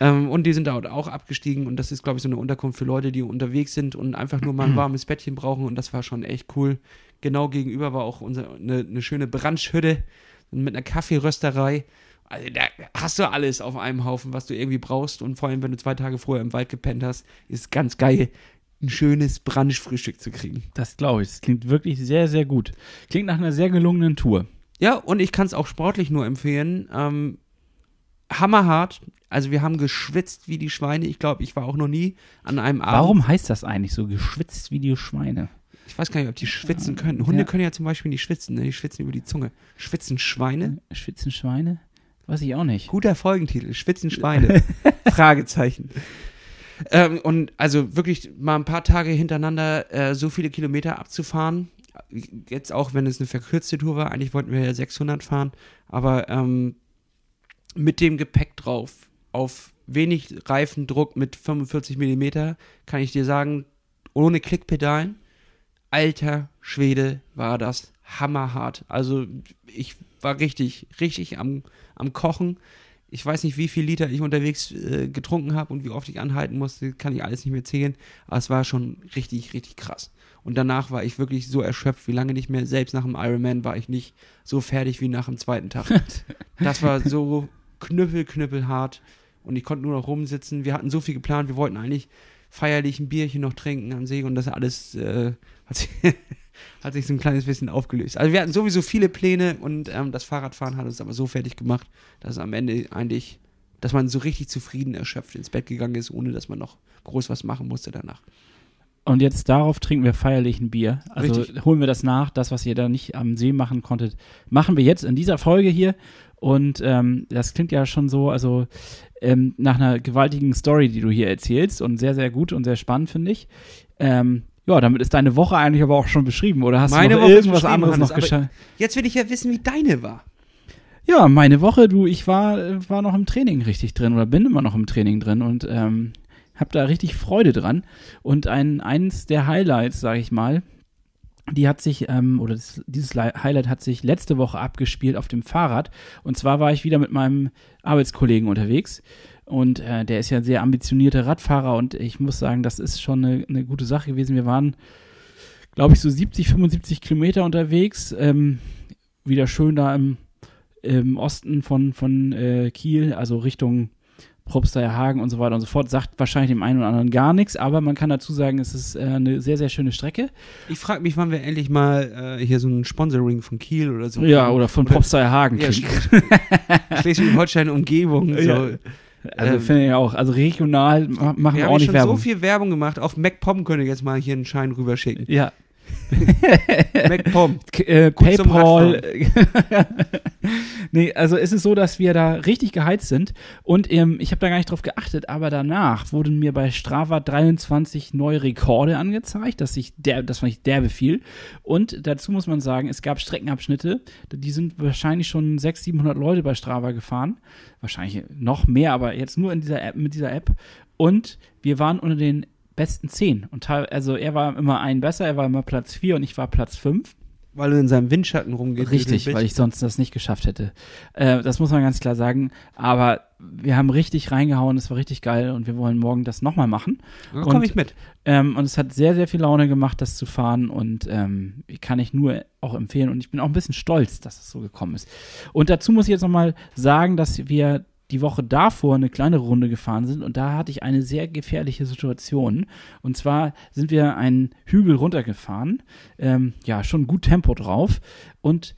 Ähm, und die sind dort auch abgestiegen und das ist, glaube ich, so eine Unterkunft für Leute, die unterwegs sind und einfach nur mal ein warmes Bettchen brauchen und das war schon echt cool. Genau gegenüber war auch unser, eine, eine schöne Brandschhütte mit einer Kaffeerösterei. Also da hast du alles auf einem Haufen, was du irgendwie brauchst und vor allem, wenn du zwei Tage vorher im Wald gepennt hast, ist ganz geil, ein schönes Brunchfrühstück zu kriegen. Das glaube ich. Das klingt wirklich sehr, sehr gut. Klingt nach einer sehr gelungenen Tour. Ja, und ich kann es auch sportlich nur empfehlen. Ähm, hammerhart. Also wir haben geschwitzt wie die Schweine. Ich glaube, ich war auch noch nie an einem Abend. Warum heißt das eigentlich so? Geschwitzt wie die Schweine. Ich weiß gar nicht, ob die schwitzen können. Hunde Ja. können ja zum Beispiel nicht schwitzen. Ne? Die schwitzen über die Zunge. Schwitzen Schweine? Schwitzen Schweine? Weiß ich auch nicht. Guter Folgentitel. Schwitzen Schweine. Fragezeichen. Ähm, und also wirklich mal ein paar Tage hintereinander äh, so viele Kilometer abzufahren. Jetzt auch, wenn es eine verkürzte Tour war. Eigentlich wollten wir ja 600 fahren. Aber ähm, mit dem Gepäck drauf, auf wenig Reifendruck mit 45 Millimeter, kann ich dir sagen, ohne Klickpedalen, alter Schwede, war das hammerhart. Also ich war richtig, richtig am, am Kochen. Ich weiß nicht, wie viel Liter ich unterwegs äh, getrunken habe und wie oft ich anhalten musste, kann ich alles nicht mehr zählen. Aber es war schon richtig, richtig krass. Und danach war ich wirklich so erschöpft wie lange nicht mehr. Selbst nach dem Ironman war ich nicht so fertig wie nach dem zweiten Tag. Das war so knüppel, knüppelhart. Und ich konnte nur noch rumsitzen. Wir hatten so viel geplant. Wir wollten eigentlich feierlich ein Bierchen noch trinken am See und das alles äh, hat, sich, hat sich so ein kleines bisschen aufgelöst. Also wir hatten sowieso viele Pläne und ähm, das Fahrradfahren hat uns aber so fertig gemacht, dass am Ende eigentlich, dass man so richtig zufrieden erschöpft ins Bett gegangen ist, ohne dass man noch groß was machen musste danach. Und jetzt darauf trinken wir feierlich ein Bier. Also Richtig. holen wir das nach. Das, was ihr da nicht am See machen konntet, machen wir jetzt in dieser Folge hier. Und ähm, das klingt ja schon so, also ähm, nach einer gewaltigen Story, die du hier erzählst. Und sehr, sehr gut und sehr spannend, finde ich. Ähm, ja, damit ist deine Woche eigentlich aber auch schon beschrieben. Oder hast Meine du noch Woche irgendwas anderes Hannes, noch geschafft? Jetzt will ich ja wissen, wie deine war. Ja, meine Woche, du, ich war, war noch im Training richtig drin oder bin immer noch im Training drin und ähm, habe da richtig Freude dran. Und ein, eins der Highlights, sage ich mal, die hat sich, ähm, oder das, dieses Li- Highlight hat sich letzte Woche abgespielt auf dem Fahrrad. Und zwar war ich wieder mit meinem Arbeitskollegen unterwegs. Und äh, der ist ja ein sehr ambitionierter Radfahrer und ich muss sagen, das ist schon eine, eine gute Sache gewesen. Wir waren, glaube ich, so 70, 75 Kilometer unterwegs. Ähm, wieder schön da im, im Osten von, von äh, Kiel, also Richtung Probsteier Hagen und so weiter und so fort, sagt wahrscheinlich dem einen oder anderen gar nichts, aber man kann dazu sagen, es ist äh, eine sehr, sehr schöne Strecke. Ich frage mich, wann wir endlich mal äh, hier so ein Sponsoring von Kiel oder so. Ja, oder von Probsteier Hagen ja, kriegen. Schleswig-Holstein-Umgebung. So. Ja. Also Ähm, finde ich auch, also regional ma- machen Wir wir auch nicht schon Werbung. so viel Werbung gemacht. Auf MacPom könnt ihr jetzt mal hier einen Schein rüberschicken. ja, MacPom. Äh, PayPal. nee, also es ist so, dass wir da richtig geheizt sind und ähm, ich habe da gar nicht drauf geachtet, aber danach wurden mir bei Strava 23 neue Rekorde angezeigt, dass ich der, das fand ich derbe viel. Und dazu muss man sagen, es gab Streckenabschnitte, die sind wahrscheinlich schon 600, 700 Leute bei Strava gefahren. Wahrscheinlich noch mehr, aber jetzt nur in dieser App, mit dieser App. Und wir waren unter den besten 10. Und also er war immer ein besser, er war immer Platz 4 und ich war Platz 5. Weil du in seinem Windschatten rumgehst. Richtig, weil ich sonst das nicht geschafft hätte. Äh, das muss man ganz klar sagen. Aber wir haben richtig reingehauen, es war richtig geil und wir wollen morgen das nochmal machen. Da komme ich mit. Ähm, und es hat sehr, sehr viel Laune gemacht, das zu fahren und ähm, kann ich nur auch empfehlen. Und ich bin auch ein bisschen stolz, dass es so gekommen ist. Und dazu muss ich jetzt nochmal sagen, dass wir die Woche davor eine kleine Runde gefahren sind und da hatte ich eine sehr gefährliche Situation. Und zwar sind wir einen Hügel runtergefahren, ähm, ja, schon gut Tempo drauf und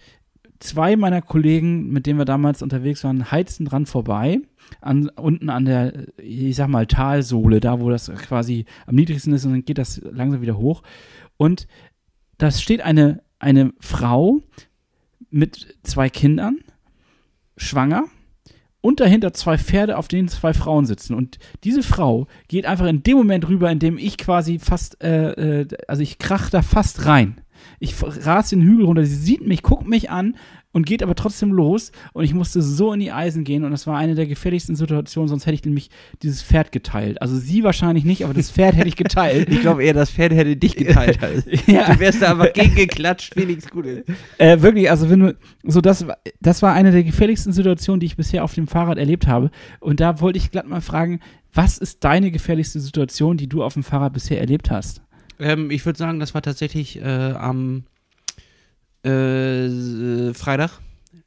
zwei meiner Kollegen, mit denen wir damals unterwegs waren, heizten dran vorbei. An, unten an der, ich sag mal, Talsohle, da wo das quasi am niedrigsten ist und dann geht das langsam wieder hoch. Und da steht eine, eine Frau mit zwei Kindern, schwanger, und dahinter zwei Pferde, auf denen zwei Frauen sitzen. Und diese Frau geht einfach in dem Moment rüber, in dem ich quasi fast, äh, äh, also ich krach da fast rein. Ich f- ras den Hügel runter, sie sieht mich, guckt mich an und geht aber trotzdem los. Und ich musste so in die Eisen gehen und das war eine der gefährlichsten Situationen, sonst hätte ich nämlich dieses Pferd geteilt. Also sie wahrscheinlich nicht, aber das Pferd hätte ich geteilt. Ich glaube eher, das Pferd hätte dich geteilt. ja. Du wärst da einfach gegengeklatscht, nichts Gutes. Äh, wirklich, also wenn du, so das, war- das war eine der gefährlichsten Situationen, die ich bisher auf dem Fahrrad erlebt habe. Und da wollte ich glatt mal fragen, was ist deine gefährlichste Situation, die du auf dem Fahrrad bisher erlebt hast? Ähm, ich würde sagen, das war tatsächlich äh, am äh, Freitag,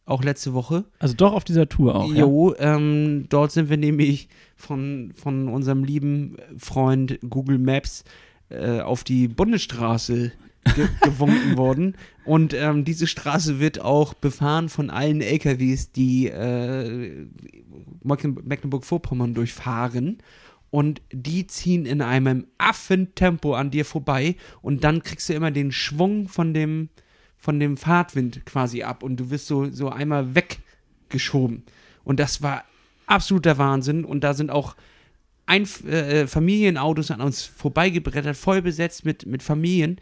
auch letzte Woche. Also doch auf dieser Tour auch. Ja? Jo, ähm, dort sind wir nämlich von, von unserem lieben Freund Google Maps äh, auf die Bundesstraße ge gewunken worden. Und ähm, diese Straße wird auch befahren von allen LKWs, die äh, Mecklen- Mecklenburg-Vorpommern durchfahren. Und die ziehen in einem Affentempo an dir vorbei. Und dann kriegst du immer den Schwung von dem, von dem Fahrtwind quasi ab. Und du wirst so, so einmal weggeschoben. Und das war absoluter Wahnsinn. Und da sind auch ein, äh, Familienautos an uns vorbeigebrettert, voll besetzt mit, mit Familien,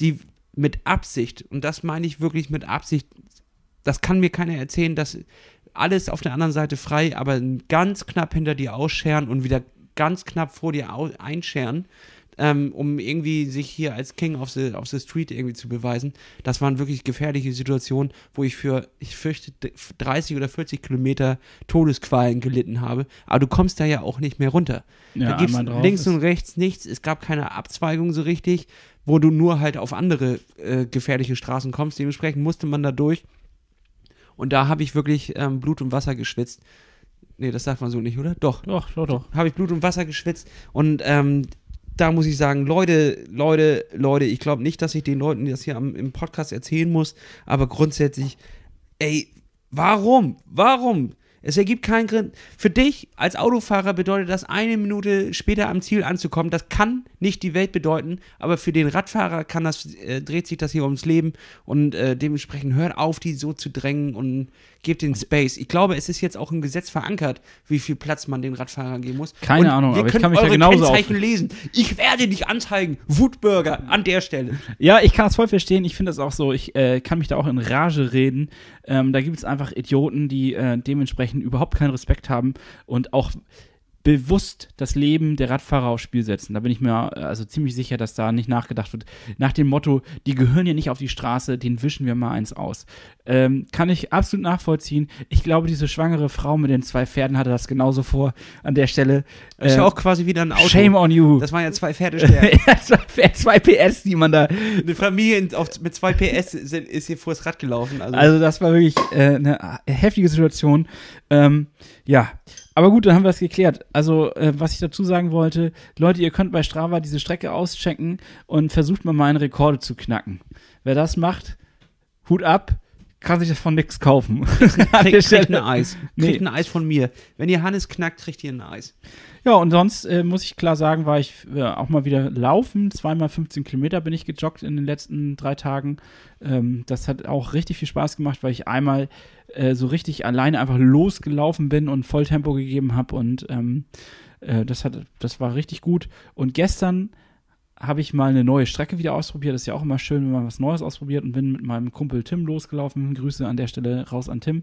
die mit Absicht, und das meine ich wirklich mit Absicht, das kann mir keiner erzählen, dass alles auf der anderen Seite frei, aber ganz knapp hinter dir ausscheren und wieder ganz knapp vor dir einscheren, ähm, um irgendwie sich hier als King of the, of the Street irgendwie zu beweisen. Das waren wirklich gefährliche Situationen, wo ich für, ich fürchte, d- 30 oder 40 Kilometer Todesqualen gelitten habe. Aber du kommst da ja auch nicht mehr runter. Ja, da gibt es links und rechts nichts. Es gab keine Abzweigung so richtig, wo du nur halt auf andere äh, gefährliche Straßen kommst. Dementsprechend musste man da durch. Und da habe ich wirklich ähm, Blut und Wasser geschwitzt. Nee, das sagt man so nicht, oder? Doch. Doch, doch, doch. Habe ich Blut und Wasser geschwitzt. Und ähm, da muss ich sagen, Leute, Leute, Leute, ich glaube nicht, dass ich den Leuten das hier am, im Podcast erzählen muss, aber grundsätzlich, ey, warum? Warum? Es ergibt keinen Grund. Für dich als Autofahrer bedeutet das, eine Minute später am Ziel anzukommen. Das kann nicht die Welt bedeuten, aber für den Radfahrer kann das, äh, dreht sich das hier ums Leben und äh, dementsprechend hört auf, die so zu drängen und gebt den Space. Ich glaube, es ist jetzt auch im Gesetz verankert, wie viel Platz man den Radfahrern geben muss. Keine und Ahnung, aber ich kann mich da eure genauso Kennzeichen auf- lesen. Ich werde dich anzeigen. Wutbürger an der Stelle. Ja, ich kann das voll verstehen. Ich finde das auch so. Ich äh, kann mich da auch in Rage reden. Ähm, da gibt es einfach Idioten, die äh, dementsprechend überhaupt keinen Respekt haben und auch bewusst das Leben der Radfahrer aufs Spiel setzen. Da bin ich mir also ziemlich sicher, dass da nicht nachgedacht wird. Nach dem Motto, die gehören ja nicht auf die Straße, den wischen wir mal eins aus. Ähm, kann ich absolut nachvollziehen. Ich glaube, diese schwangere Frau mit den zwei Pferden hatte das genauso vor an der Stelle. Ist ja Äh, auch quasi wieder ein Auto. Shame on you. Das waren ja zwei Pferdestärken. Ja, zwei, PS, die man da. Eine Familie mit zwei PS ist hier vors Rad gelaufen. Also, Also, das war wirklich äh, eine heftige Situation. Ähm, ja, aber gut, dann haben wir das geklärt. Also, äh, was ich dazu sagen wollte, Leute, ihr könnt bei Strava diese Strecke auschecken und versucht mal meine Rekorde zu knacken. Wer das macht, Hut ab, kann sich davon nichts kaufen. Kriegt, kriegt ein Eis. Nee. Kriegt ein Eis von mir. Wenn ihr Hannes knackt, kriegt ihr ein Eis. Ja, und sonst äh, muss ich klar sagen, war ich äh, auch mal wieder laufen. Zweimal 15 Kilometer bin ich gejoggt in den letzten drei Tagen. Ähm, das hat auch richtig viel Spaß gemacht, weil ich einmal äh, so richtig alleine einfach losgelaufen bin und Volltempo gegeben habe. Und ähm, äh, das, hat, das war richtig gut. Und gestern habe ich mal eine neue Strecke wieder ausprobiert. Ist ja auch immer schön, wenn man was Neues ausprobiert und bin mit meinem Kumpel Tim losgelaufen. Grüße an der Stelle raus an Tim.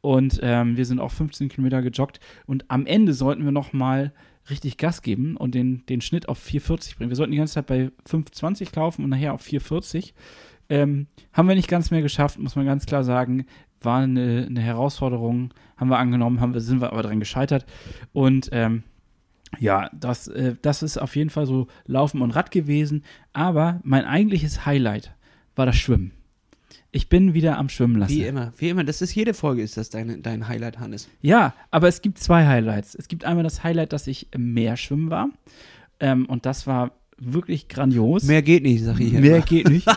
Und ähm, wir sind auch 15 Kilometer gejoggt. Und am Ende sollten wir noch mal richtig Gas geben und den, den Schnitt auf 4,40 bringen. Wir sollten die ganze Zeit bei 5,20 laufen und nachher auf 4,40. Ähm, haben wir nicht ganz mehr geschafft, muss man ganz klar sagen. War eine, eine Herausforderung, haben wir angenommen, haben wir, sind wir aber dran gescheitert. Und ähm, ja, das, äh, das ist auf jeden Fall so Laufen und Rad gewesen. Aber mein eigentliches Highlight war das Schwimmen. Ich bin wieder am Schwimmen lassen. Wie immer. Wie immer. Das ist jede Folge, ist das dein, dein Highlight, Hannes. Ja, aber es gibt zwei Highlights. Es gibt einmal das Highlight, dass ich im Meer schwimmen war. Ähm, und das war wirklich grandios. Mehr geht nicht, sag ich hier. Mehr immer. geht nicht.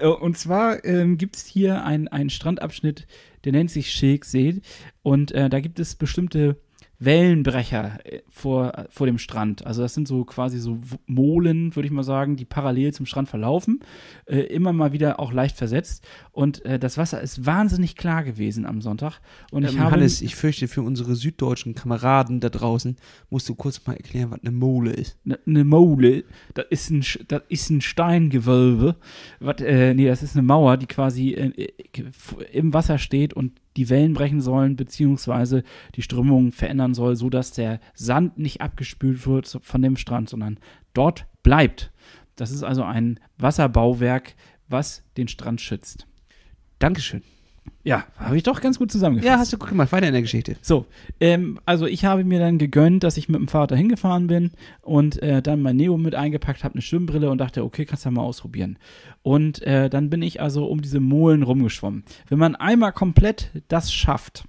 Äh, und zwar ähm, gibt es hier ein- einen Strandabschnitt, der nennt sich Schilksee. Und äh, da gibt es bestimmte Wellenbrecher äh, vor, vor dem Strand. Also das sind so quasi so Molen, würde ich mal sagen, die parallel zum Strand verlaufen. Äh, immer mal wieder auch leicht versetzt. Und äh, das Wasser ist wahnsinnig klar gewesen am Sonntag. Und ich Ähm, habe Hannes, ich fürchte, für unsere süddeutschen Kameraden da draußen musst du kurz mal erklären, was eine Mole ist. eine ne Mole, das ist ein, das ist ein Steingewölbe. Was, äh, nee, das ist eine Mauer, die quasi äh, äh, im Wasser steht und die Wellen brechen sollen, beziehungsweise die Strömung verändern soll, sodass der Sand nicht abgespült wird von dem Strand, sondern dort bleibt. Das ist also ein Wasserbauwerk, was den Strand schützt. Dankeschön. Ja, habe ich doch ganz gut zusammengefasst. Ja, hast du gut gemacht. Weiter in der Geschichte. So, ähm, also ich habe mir dann gegönnt, dass ich mit dem Vater hingefahren bin und äh, dann mein Neo mit eingepackt habe, eine Schwimmbrille und dachte, okay, kannst du ja mal ausprobieren. Und äh, dann bin ich also um diese Molen rumgeschwommen. Wenn man einmal komplett das schafft,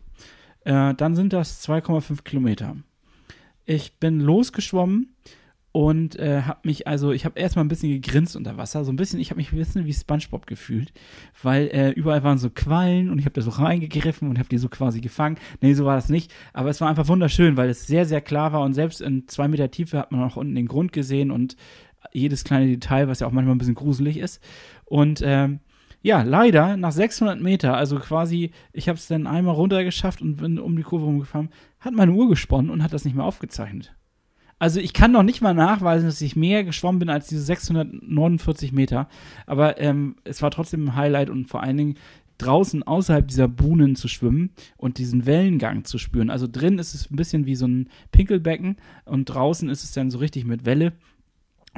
äh, dann sind das 2,5 Kilometer. Ich bin losgeschwommen und äh, habe mich also, ich habe erstmal ein bisschen gegrinst unter Wasser, so ein bisschen, ich habe mich ein bisschen wie SpongeBob gefühlt, weil äh, überall waren so Quallen und ich habe da so reingegriffen und habe die so quasi gefangen. Nee, so war das nicht, aber es war einfach wunderschön, weil es sehr, sehr klar war und selbst in zwei Meter Tiefe hat man auch unten den Grund gesehen und jedes kleine Detail, was ja auch manchmal ein bisschen gruselig ist. Und ähm, ja, leider nach 600 Meter, also quasi, ich habe es dann einmal runtergeschafft und bin um die Kurve rumgefahren, hat meine Uhr gesponnen und hat das nicht mehr aufgezeichnet. Also ich kann noch nicht mal nachweisen, dass ich mehr geschwommen bin als diese 649 Meter, aber ähm, es war trotzdem ein Highlight und vor allen Dingen draußen außerhalb dieser Buhnen zu schwimmen und diesen Wellengang zu spüren. Also drin ist es ein bisschen wie so ein Pinkelbecken und draußen ist es dann so richtig mit Welle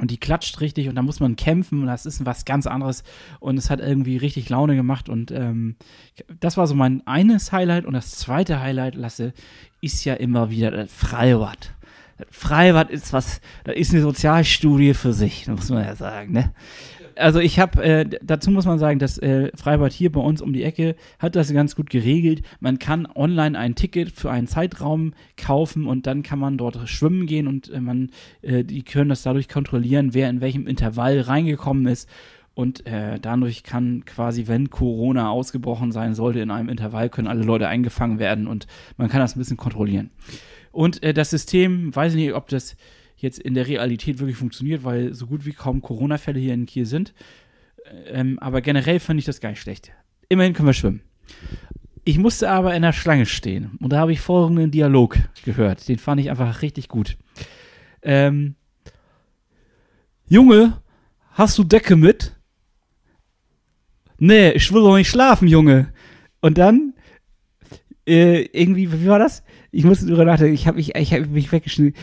und die klatscht richtig und da muss man kämpfen und das ist was ganz anderes und es hat irgendwie richtig Laune gemacht und ähm, das war so mein eines Highlight und das zweite Highlight, Lasse, ist ja immer wieder das Freibad. Freibad ist was, das ist eine Sozialstudie für sich, muss man ja sagen, ne? Also ich habe, äh, dazu muss man sagen, das äh, Freibad hier bei uns um die Ecke hat das ganz gut geregelt. Man kann online ein Ticket für einen Zeitraum kaufen und dann kann man dort schwimmen gehen und äh, man, äh, die können das dadurch kontrollieren, wer in welchem Intervall reingekommen ist. Und äh, dadurch kann quasi, wenn Corona ausgebrochen sein sollte in einem Intervall, können alle Leute eingefangen werden und man kann das ein bisschen kontrollieren. Und äh, das System, weiß ich nicht, ob das jetzt in der Realität wirklich funktioniert, weil so gut wie kaum Corona-Fälle hier in Kiel sind. Ähm, aber generell fand ich das gar nicht schlecht. Immerhin können wir schwimmen. Ich musste aber in der Schlange stehen und da habe ich folgenden Dialog gehört. Den fand ich einfach richtig gut. Ähm, Junge, hast du Decke mit? Nee, ich will doch nicht schlafen, Junge. Und dann, äh, irgendwie, wie war das? Ich musste drüber nachdenken, ich habe mich, ich hab mich weggeschnitten.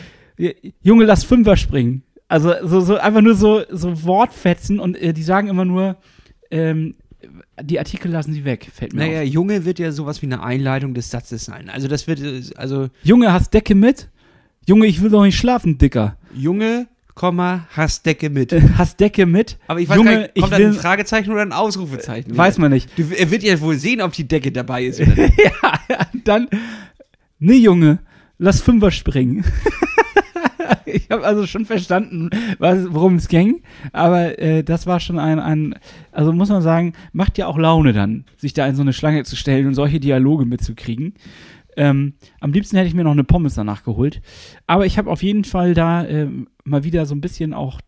Junge, lass Fünfer springen. Also so, so einfach nur so, so Wortfetzen und äh, die sagen immer nur, ähm, die Artikel lassen sie weg, fällt mir Naja, auf. Junge wird ja sowas wie eine Einleitung des Satzes sein. Also das wird, äh, also Junge, hast Decke mit? Junge, ich will doch nicht schlafen, Dicker. Junge, Komma, hast Decke mit. Äh, hast Decke mit? Aber ich weiß Junge, gar nicht, kommt ich da will, ein Fragezeichen oder ein Ausrufezeichen? weiß man nicht. Du, er wird ja wohl sehen, ob die Decke dabei ist oder nicht. ja, ja, dann, nee, Junge, lass Fünfer springen. ich habe also schon verstanden, was- worum es ging, aber äh, das war schon ein, ein, also muss man sagen, macht ja auch Laune dann, sich da in so eine Schlange zu stellen und solche Dialoge mitzukriegen. Ähm, am liebsten hätte ich mir noch eine Pommes danach geholt. Aber ich habe auf jeden Fall da ähm, mal wieder so ein bisschen auch,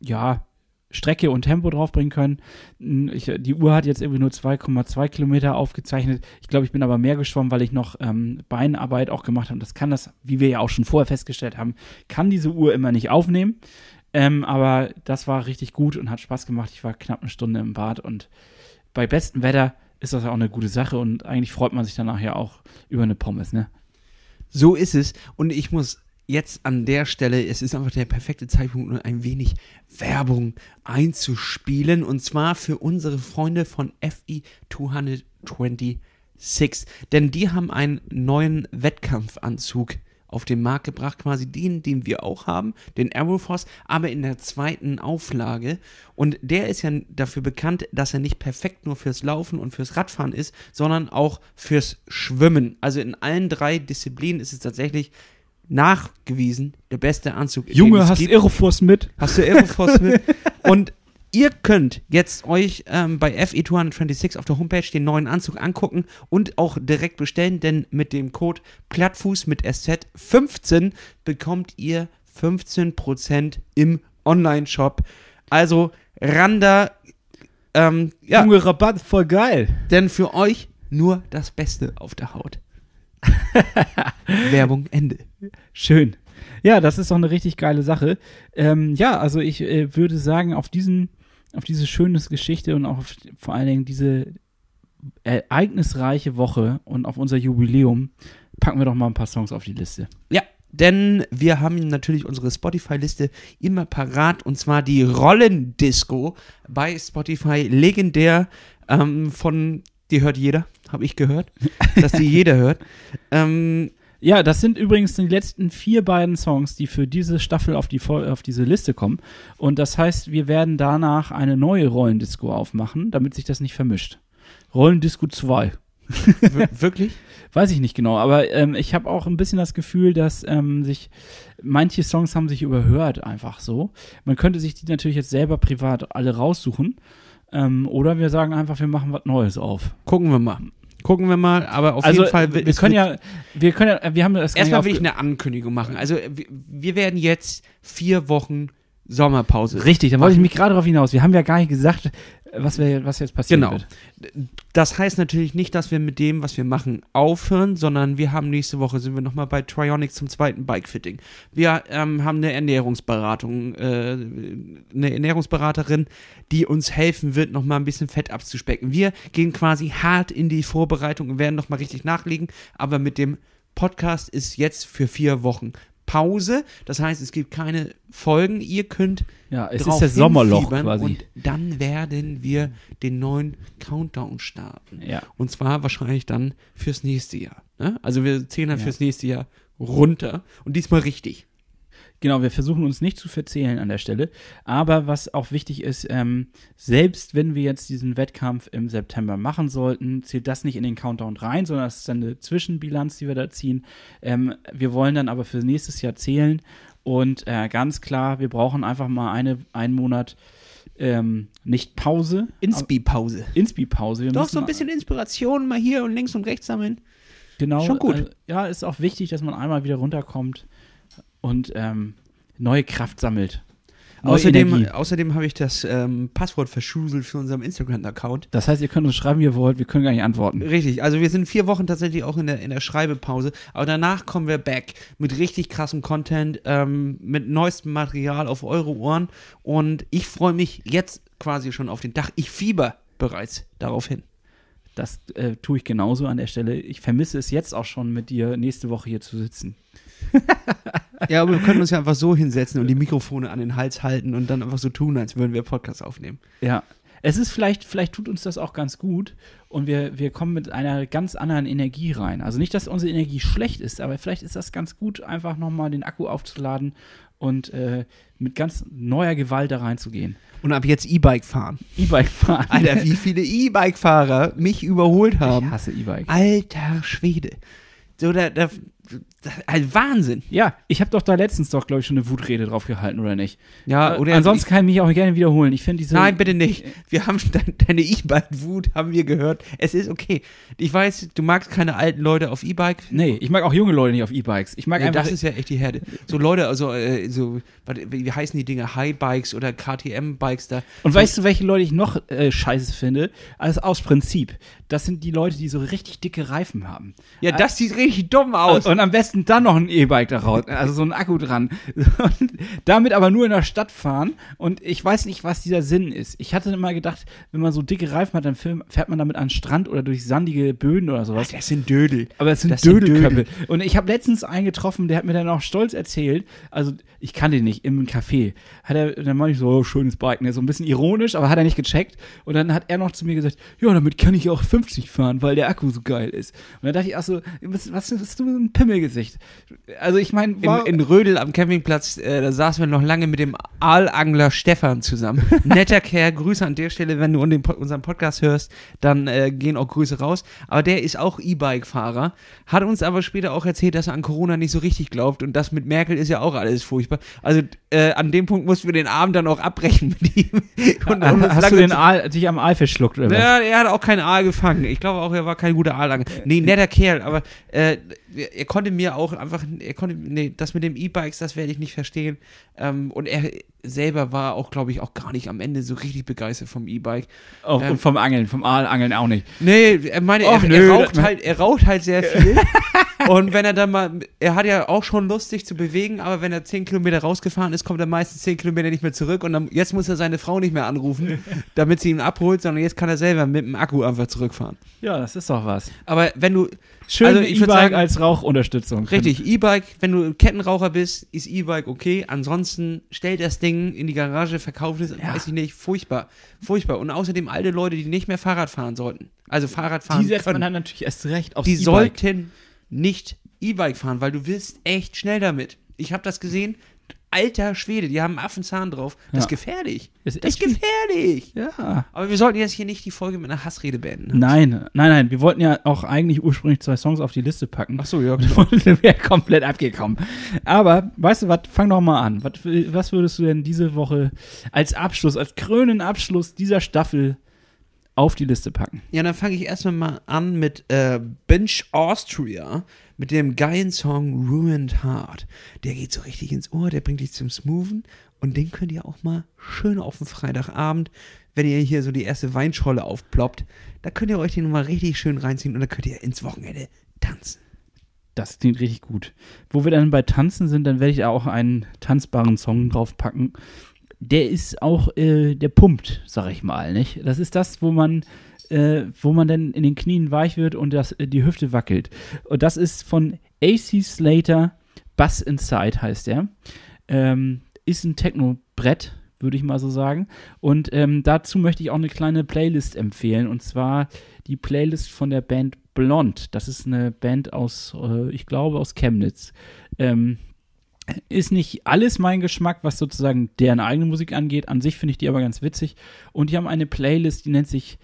ja, Strecke und Tempo draufbringen können. Hm, Ich, die Uhr hat jetzt irgendwie nur 2,2 Kilometer aufgezeichnet. Ich glaube, ich bin aber mehr geschwommen, weil ich noch ähm, Beinarbeit auch gemacht habe. Das kann das, wie wir ja auch schon vorher festgestellt haben, kann diese Uhr immer nicht aufnehmen. Ähm, aber das war richtig gut und hat Spaß gemacht. Ich war knapp eine Stunde im Bad und bei bestem Wetter ist das ja auch eine gute Sache und eigentlich freut man sich danach ja auch über eine Pommes, ne? So ist es. Und ich muss jetzt an der Stelle, es ist einfach der perfekte Zeitpunkt, um ein wenig Werbung einzuspielen. Und zwar für unsere Freunde von FI 226. Denn die haben einen neuen Wettkampfanzug auf den Markt gebracht, quasi den, den wir auch haben, den Aeroforce, aber in der zweiten Auflage. Und der ist ja dafür bekannt, dass er nicht perfekt nur fürs Laufen und fürs Radfahren ist, sondern auch fürs Schwimmen. Also in allen drei Disziplinen ist es tatsächlich nachgewiesen der beste Anzug. Junge, hast gibt. Aeroforce mit? Hast du Aeroforce mit? Und ihr könnt jetzt euch ähm, bei FE226 auf der Homepage den neuen Anzug angucken und auch direkt bestellen, denn mit dem Code Plattfuß mit SZ15 bekommt ihr 15% im Online-Shop. Also Randa, ähm, ja, Junge, Rabatt, voll geil. denn für euch nur das Beste auf der Haut. Werbung Ende. Schön. Ja, das ist doch eine richtig geile Sache. Ähm, ja, also ich äh, würde sagen, auf diesen, auf diese schöne Geschichte und auch auf, vor allen Dingen diese ereignisreiche Woche und auf unser Jubiläum packen wir doch mal ein paar Songs auf die Liste. Ja, denn wir haben natürlich unsere Spotify-Liste immer parat und zwar die Rollendisco bei Spotify. Legendär ähm, von, die hört jeder, habe ich gehört, dass die jeder hört. Ähm, Ja, das sind übrigens die letzten vier beiden Songs, die für diese Staffel auf, die, auf diese Liste kommen. Und das heißt, wir werden danach eine neue Rollendisco aufmachen, damit sich das nicht vermischt. Rollendisco 2. wir- wirklich? Weiß ich nicht genau, aber ähm, ich habe auch ein bisschen das Gefühl, dass ähm, sich manche Songs haben sich überhört einfach so. Man könnte sich die natürlich jetzt selber privat alle raussuchen. Ähm, oder wir sagen einfach, wir machen was Neues auf. Gucken wir mal. Gucken wir mal, aber auf also jeden Fall. wir es können ja, wir können ja, wir haben das Erstmal will ich eine Ankündigung machen. Also, wir, wir werden jetzt vier Wochen Sommerpause. Richtig, da wollte ich mich gerade darauf hinaus. Wir haben ja gar nicht gesagt, was, wir, was jetzt passieren Genau. wird. Das heißt natürlich nicht, dass wir mit dem, was wir machen, aufhören, sondern wir haben nächste Woche sind wir nochmal bei Trionic zum zweiten Bikefitting. Wir ähm, haben eine Ernährungsberatung, äh, eine Ernährungsberaterin, die uns helfen wird, nochmal ein bisschen Fett abzuspecken. Wir gehen quasi hart in die Vorbereitung und werden nochmal richtig nachlegen, aber mit dem Podcast ist jetzt für vier Wochen Pause. Das heißt, es gibt keine Folgen. Ihr könnt Ja, es ist das Sommerloch quasi. Und dann werden wir den neuen Countdown starten. Ja. Und zwar wahrscheinlich dann fürs nächste Jahr. Ne? Also wir zählen dann Ja. fürs nächste Jahr runter. Und diesmal richtig. Genau, wir versuchen uns nicht zu verzählen an der Stelle. Aber was auch wichtig ist, ähm, selbst wenn wir jetzt diesen Wettkampf im September machen sollten, zählt das nicht in den Countdown rein, sondern das ist dann eine Zwischenbilanz, die wir da ziehen. Ähm, wir wollen dann aber für nächstes Jahr zählen. Und äh, ganz klar, wir brauchen einfach mal eine, einen Monat ähm, nicht Pause. Inspi-Pause. Inspi-Pause. Doch, so ein bisschen Inspiration mal hier und links und rechts sammeln. Genau. Schon gut. äh, ja, ist auch wichtig, dass man einmal wieder runterkommt und ähm, neue Kraft sammelt. Neue Außerdem, Energie. außerdem habe ich das ähm, Passwort verschuselt für unseren Instagram-Account. Das heißt, ihr könnt uns schreiben, wie ihr wollt, wir können gar nicht antworten. Richtig, also wir sind vier Wochen tatsächlich auch in der, in der Schreibepause, aber danach kommen wir back mit richtig krassem Content, ähm, mit neuestem Material auf eure Ohren und ich freue mich jetzt quasi schon auf den Tag. Ich fieber bereits darauf hin. Das äh, tue ich genauso an der Stelle. Ich vermisse es jetzt auch schon, mit dir nächste Woche hier zu sitzen. Ja, aber wir können uns ja einfach so hinsetzen und die Mikrofone an den Hals halten und dann einfach so tun, als würden wir Podcast aufnehmen. Ja. Es ist vielleicht, vielleicht tut uns das auch ganz gut und wir, wir kommen mit einer ganz anderen Energie rein. Also nicht, dass unsere Energie schlecht ist, aber vielleicht ist das ganz gut, einfach nochmal den Akku aufzuladen und äh, mit ganz neuer Gewalt da reinzugehen. Und ab jetzt E-Bike fahren. E-Bike fahren. Alter, wie viele E-Bike-Fahrer mich überholt ich haben. hasse E-Bike. Alter Schwede. So, da, da ein Wahnsinn. Ja, ich habe doch da letztens doch, glaube ich, schon eine Wutrede drauf gehalten, oder nicht? Ja, Äh, oder ansonsten kann ich mich auch gerne wiederholen. Ich finde diese. Nein, bitte nicht. Wir haben de- deine E-Bike-Wut, haben wir gehört. Es ist okay. Ich weiß, du magst keine alten Leute auf E-Bike. Nee, ich mag auch junge Leute nicht auf E-Bikes. Ich mag Nee, einfach. das ist ja echt die Herde. So Leute, also, äh, so, wie heißen die Dinge? High-Bikes oder KTM-Bikes da. und weißt du, welche Leute ich noch äh, scheiße finde? Also aus Prinzip. Das sind die Leute, die so richtig dicke Reifen haben. Ja, das sieht richtig dumm aus. Und am besten dann noch ein E-Bike daraus, also so ein Akku dran. Und damit aber nur in der Stadt fahren. Und ich weiß nicht, was dieser Sinn ist. Ich hatte immer gedacht, wenn man so dicke Reifen hat, dann fährt man damit an den Strand oder durch sandige Böden oder sowas. das sind Dödel. Aber sind Das sind Dödelköpfe. Dödel. Und ich habe letztens einen getroffen, der hat mir dann auch stolz erzählt, also ich kannte ihn nicht, im Café. Hat er, dann meinte ich so, oh, schönes Bike, ne? so ein bisschen ironisch, aber hat er nicht gecheckt. Und dann hat er noch zu mir gesagt, ja, damit kann ich auch 50 fahren, weil der Akku so geil ist. Und dann dachte ich, ach so, was, was hast du ein Pimmelgesicht? Also ich meine, In, in Rödel am Campingplatz, äh, da saßen wir noch lange mit dem Aalangler Stefan zusammen. Netter Kerl, Grüße an der Stelle, wenn du unseren Podcast hörst, dann äh, gehen auch Grüße raus. Aber der ist auch E-Bike-Fahrer, hat uns aber später auch erzählt, dass er an Corona nicht so richtig glaubt und das mit Merkel ist ja auch alles furchtbar. Also äh, an dem Punkt mussten wir den Abend dann auch abbrechen mit ihm. Und, und hast du den Aal, dich am Aal verschluckt oder was? ja, er hat auch keinen Aal gefangen. Ich glaube auch, er war kein guter Aalanger. Nee, netter Kerl, aber äh, er konnte mir auch einfach, er konnte, nee, das mit dem E-Bikes, das werde ich nicht verstehen. Ähm, und er selber war auch, glaube ich, auch gar nicht am Ende so richtig begeistert vom E-Bike. Auch Ähm, und vom Angeln, vom Aalangeln auch nicht. Nee, er meine, Och, er, nö, er, raucht halt, er raucht halt sehr viel. und wenn er dann mal, er hat ja auch schon Lust, sich zu bewegen, aber wenn er 10 Kilometer rausgefahren ist, kommt er meistens 10 Kilometer nicht mehr zurück und dann, jetzt muss er seine Frau nicht mehr anrufen, damit sie ihn abholt, sondern jetzt kann er selber mit dem Akku einfach zurückfahren. Ja, das ist doch was. Aber wenn du, Schön Also E-Bike als Rauchunterstützung. richtig, E-Bike, wenn du Kettenraucher bist, ist E-Bike okay. Ansonsten stell das Ding in die Garage, verkauf es, Ja. weiß ich nicht, furchtbar. Furchtbar. Und außerdem alte Leute, die nicht mehr Fahrrad fahren sollten. Also Fahrrad fahren Die setzt man können. dann natürlich erst recht aufs die E-Bike. sollten nicht E-Bike fahren, weil du wirst echt schnell damit. Ich habe das gesehen. Alter Schwede, die haben einen Affenzahn drauf. Das Ja. ist gefährlich. Ist Das ist gefährlich. Ja. Aber wir sollten jetzt hier nicht die Folge mit einer Hassrede beenden. Nein, nein, nein. Wir wollten ja auch eigentlich ursprünglich zwei Songs auf die Liste packen. Ach so, ja. Sind wir komplett abgekommen. Aber, weißt du was, fang doch mal an. Was, was würdest du denn diese Woche als Abschluss, als krönenden Abschluss dieser Staffel auf die Liste packen? Ja, dann fange ich erstmal mal an mit äh, Bench Austria mit dem geilen Song Ruined Heart. Der geht so richtig ins Ohr, der bringt dich zum Smoothen und den könnt ihr auch mal schön auf dem Freitagabend, wenn ihr hier so die erste Weinscholle aufploppt, da könnt ihr euch den mal richtig schön reinziehen und dann könnt ihr ins Wochenende tanzen. Das klingt richtig gut. Wo wir dann bei Tanzen sind, dann werde ich da auch einen tanzbaren Song draufpacken. Der ist auch, äh, der pumpt, sag ich mal, nicht? Das ist das, wo man, äh, wo man dann in den Knien weich wird und das, äh, die Hüfte wackelt. Und das ist von AC Slater, Bass Inside heißt der. Ähm, ist ein Techno-Brett, würde ich mal so sagen. Und ähm, dazu möchte ich auch eine kleine Playlist empfehlen. Und zwar die Playlist von der Band Blond. Das ist eine Band aus, äh, ich glaube, aus Chemnitz. Ähm, ist nicht alles mein Geschmack, was sozusagen deren eigene Musik angeht. An sich finde ich die aber ganz witzig. Und die haben eine Playlist, die nennt sich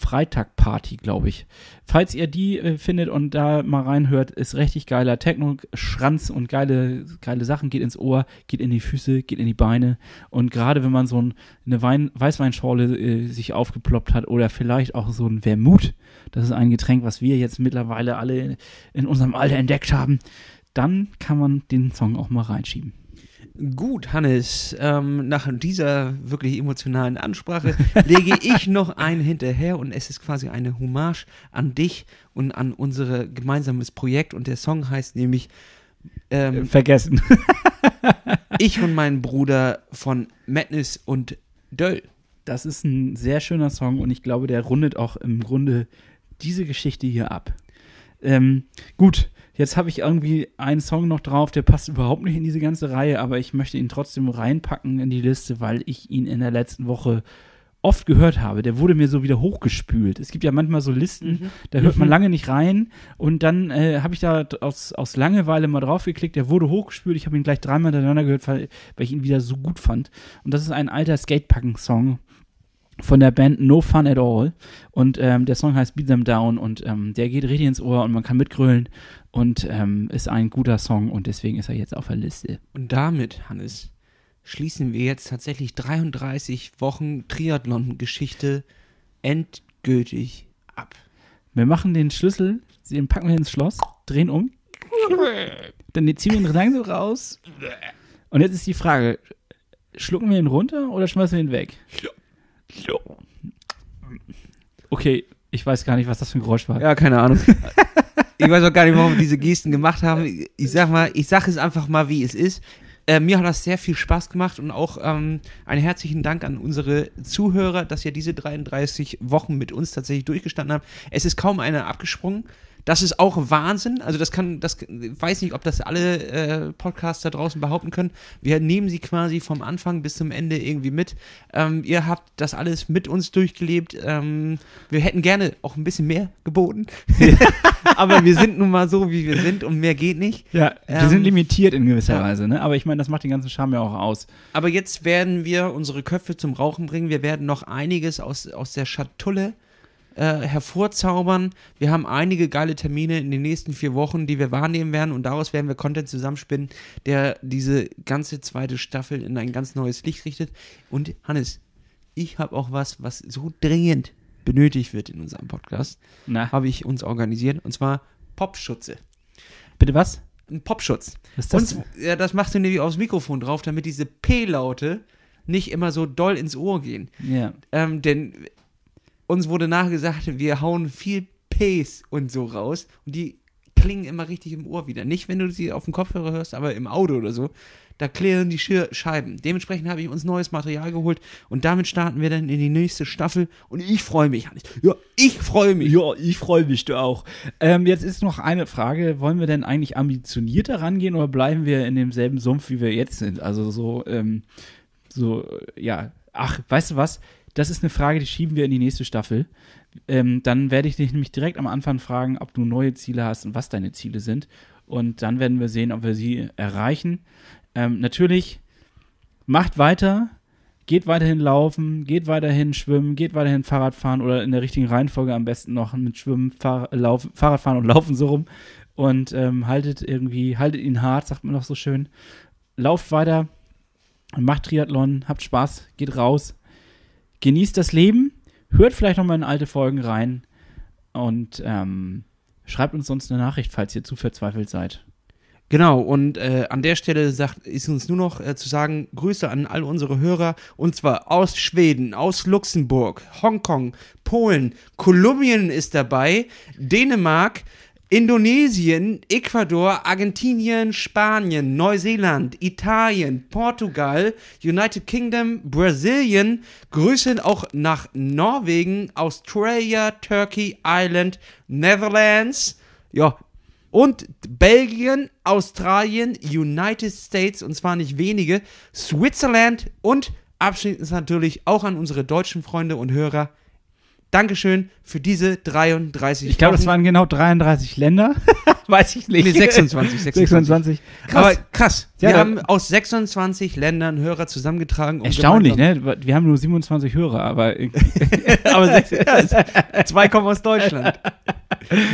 Freitag Party, glaube ich. Falls ihr die äh, findet und da mal reinhört, ist richtig geiler Techno, Schranz und geile, geile Sachen, geht ins Ohr, geht in die Füße, geht in die Beine. Und gerade wenn man so ein, eine Wein, Weißweinschorle äh, sich aufgeploppt hat oder vielleicht auch so ein Vermut, das ist ein Getränk, was wir jetzt mittlerweile alle in unserem Alter entdeckt haben, dann kann man den Song auch mal reinschieben. Gut, Hannes, ähm, nach dieser wirklich emotionalen Ansprache lege ich noch einen hinterher und es ist quasi eine Hommage an dich und an unser gemeinsames Projekt und der Song heißt nämlich ähm, Vergessen. Ich und mein Bruder von Madness und Döll. Das ist ein sehr schöner Song und ich glaube, der rundet auch im Grunde diese Geschichte hier ab. Ähm, gut, jetzt habe ich irgendwie einen Song noch drauf, der passt überhaupt nicht in diese ganze Reihe, aber ich möchte ihn trotzdem reinpacken in die Liste, weil ich ihn in der letzten Woche oft gehört habe. Der wurde mir so wieder hochgespült. Es gibt ja manchmal so Listen, Mhm. da hört man lange nicht rein und dann äh, habe ich da aus, aus Langeweile mal draufgeklickt, der wurde hochgespült, ich habe ihn gleich dreimal hintereinander gehört, weil, weil ich ihn wieder so gut fand. Und das ist ein alter Skatepacken-Song von der Band No Fun at All und ähm, der Song heißt Beat Them Down und ähm, der geht richtig ins Ohr und man kann mitgrölen und ähm, ist ein guter Song und deswegen ist er jetzt auf der Liste. Und damit, Hannes, schließen wir jetzt tatsächlich 33 Wochen Triathlon-Geschichte endgültig ab. Wir machen den Schlüssel, den packen wir ins Schloss, drehen um, dann ziehen wir ihn langsam raus und jetzt ist die Frage, schlucken wir ihn runter oder schmeißen wir ihn weg? Okay, ich weiß gar nicht, was das für ein Geräusch war. Ja, keine Ahnung. ich weiß auch gar nicht, warum wir diese Gesten gemacht haben. Ich sag mal, ich sag es einfach mal, wie es ist. Äh, mir hat das sehr viel Spaß gemacht und auch ähm, einen herzlichen Dank an unsere Zuhörer, dass ihr diese 33 Wochen mit uns tatsächlich durchgestanden habt. Es ist kaum einer abgesprungen. Das ist auch Wahnsinn. Also das kann, das ich weiß nicht, ob das alle äh, Podcasts da draußen behaupten können. Wir nehmen sie quasi vom Anfang bis zum Ende irgendwie mit. Ähm, ihr habt das alles mit uns durchgelebt. Ähm, wir hätten gerne auch ein bisschen mehr geboten. Aber wir sind nun mal so, wie wir sind und mehr geht nicht. Ja, wir Ähm, sind limitiert in gewisser ja. Weise, ne? Aber ich meine, das macht den ganzen Charme ja auch aus. Aber jetzt werden wir unsere Köpfe zum Rauchen bringen. Wir werden noch einiges aus, aus der Schatulle äh, hervorzaubern. Wir haben einige geile Termine in den nächsten vier Wochen, die wir wahrnehmen werden und daraus werden wir Content zusammenspinnen, der diese ganze zweite Staffel in ein ganz neues Licht richtet. Und Hannes, ich habe auch was, was so dringend benötigt wird in unserem Podcast, habe ich uns organisiert und zwar Popschutze. bitte was? Ein Popschutz. Was ist das? Und ja, das machst du nämlich aufs Mikrofon drauf, damit diese P-Laute nicht immer so doll ins Ohr gehen. ja. Ähm, denn uns wurde nachgesagt, wir hauen viel Ps und so raus und die klingen immer richtig im Ohr wieder. Nicht, wenn du sie auf dem Kopfhörer hörst, aber im Auto oder so. Da klären die Scheiben. Dementsprechend habe ich uns neues Material geholt und damit starten wir dann in die nächste Staffel und ich freue mich, Hannes. Ja, ich freue mich. Ja, ich freue mich da auch. Ähm, jetzt ist noch eine Frage: Wollen wir denn eigentlich ambitionierter rangehen oder bleiben wir in demselben Sumpf, wie wir jetzt sind? Also so, ähm, so, ja. Ach, weißt du was? Das ist eine Frage, die schieben wir in die nächste Staffel. Ähm, dann werde ich dich nämlich direkt am Anfang fragen, ob du neue Ziele hast und was deine Ziele sind. Und dann werden wir sehen, ob wir sie erreichen. Ähm, natürlich, macht weiter, geht weiterhin laufen, geht weiterhin schwimmen, geht weiterhin Fahrrad fahren oder in der richtigen Reihenfolge am besten noch mit Schwimmen, Fahr Laufen, Fahrradfahren und Laufen so rum. Und ähm, haltet irgendwie, haltet ihn hart, sagt man doch so schön. Lauft weiter, macht Triathlon, habt Spaß, geht raus, genießt das Leben, hört vielleicht nochmal in alte Folgen rein und ähm, schreibt uns sonst eine Nachricht, falls ihr zu verzweifelt seid. Genau, und äh, an der Stelle sagt, ist uns nur noch äh, zu sagen, Grüße an all unsere Hörer, und zwar aus Schweden, aus Luxemburg, Hongkong, Polen, Kolumbien ist dabei, Dänemark, Indonesien, Ecuador, Argentinien, Spanien, Neuseeland, Italien, Portugal, United Kingdom, Brasilien, Grüße auch nach Norwegen, Australia, Turkey, Ireland, Netherlands, ja, und Belgien, Australien, United States, und zwar nicht wenige, Switzerland und abschließend natürlich auch an unsere deutschen Freunde und Hörer. Dankeschön für diese 33 Ich glaube, das waren genau 33 Länder. Weiß ich nicht. Nee, 26, 26. 26. Aber krass. Ja, wir haben aus 26 Ländern Hörer zusammengetragen. um Erstaunlich, ne? Wir haben nur 27 Hörer, aber Aber sechs, ja, zwei kommen aus Deutschland.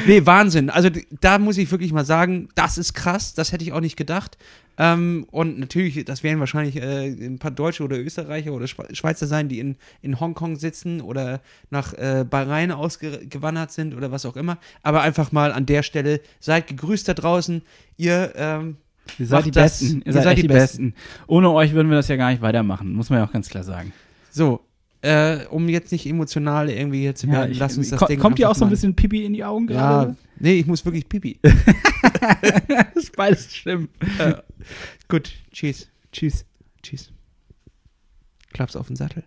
Nee, Wahnsinn. Also da muss ich wirklich mal sagen, das ist krass. Das hätte ich auch nicht gedacht. Ähm, und natürlich, das werden wahrscheinlich äh, ein paar Deutsche oder Österreicher oder Schwe- Schweizer sein, die in, in Hongkong sitzen oder nach äh, Bahrain ausgewandert sind oder was auch immer. Aber einfach mal an der Stelle, seid gegrüßt da draußen. Ihr, ähm, ihr seid die das. Besten. Ihr seid, seid die Besten. Besten. Ohne euch würden wir das ja gar nicht weitermachen, muss man ja auch ganz klar sagen. so, äh, um jetzt nicht emotional irgendwie hier zu werden, ich- lass uns das Ding kommt dir auch so ein bisschen Pipi in die Augen Ja, gerade? nee, ich muss wirklich pipi. das ist beides schlimm. Äh, gut, tschüss. Tschüss. Tschüss. Klaps auf den Sattel.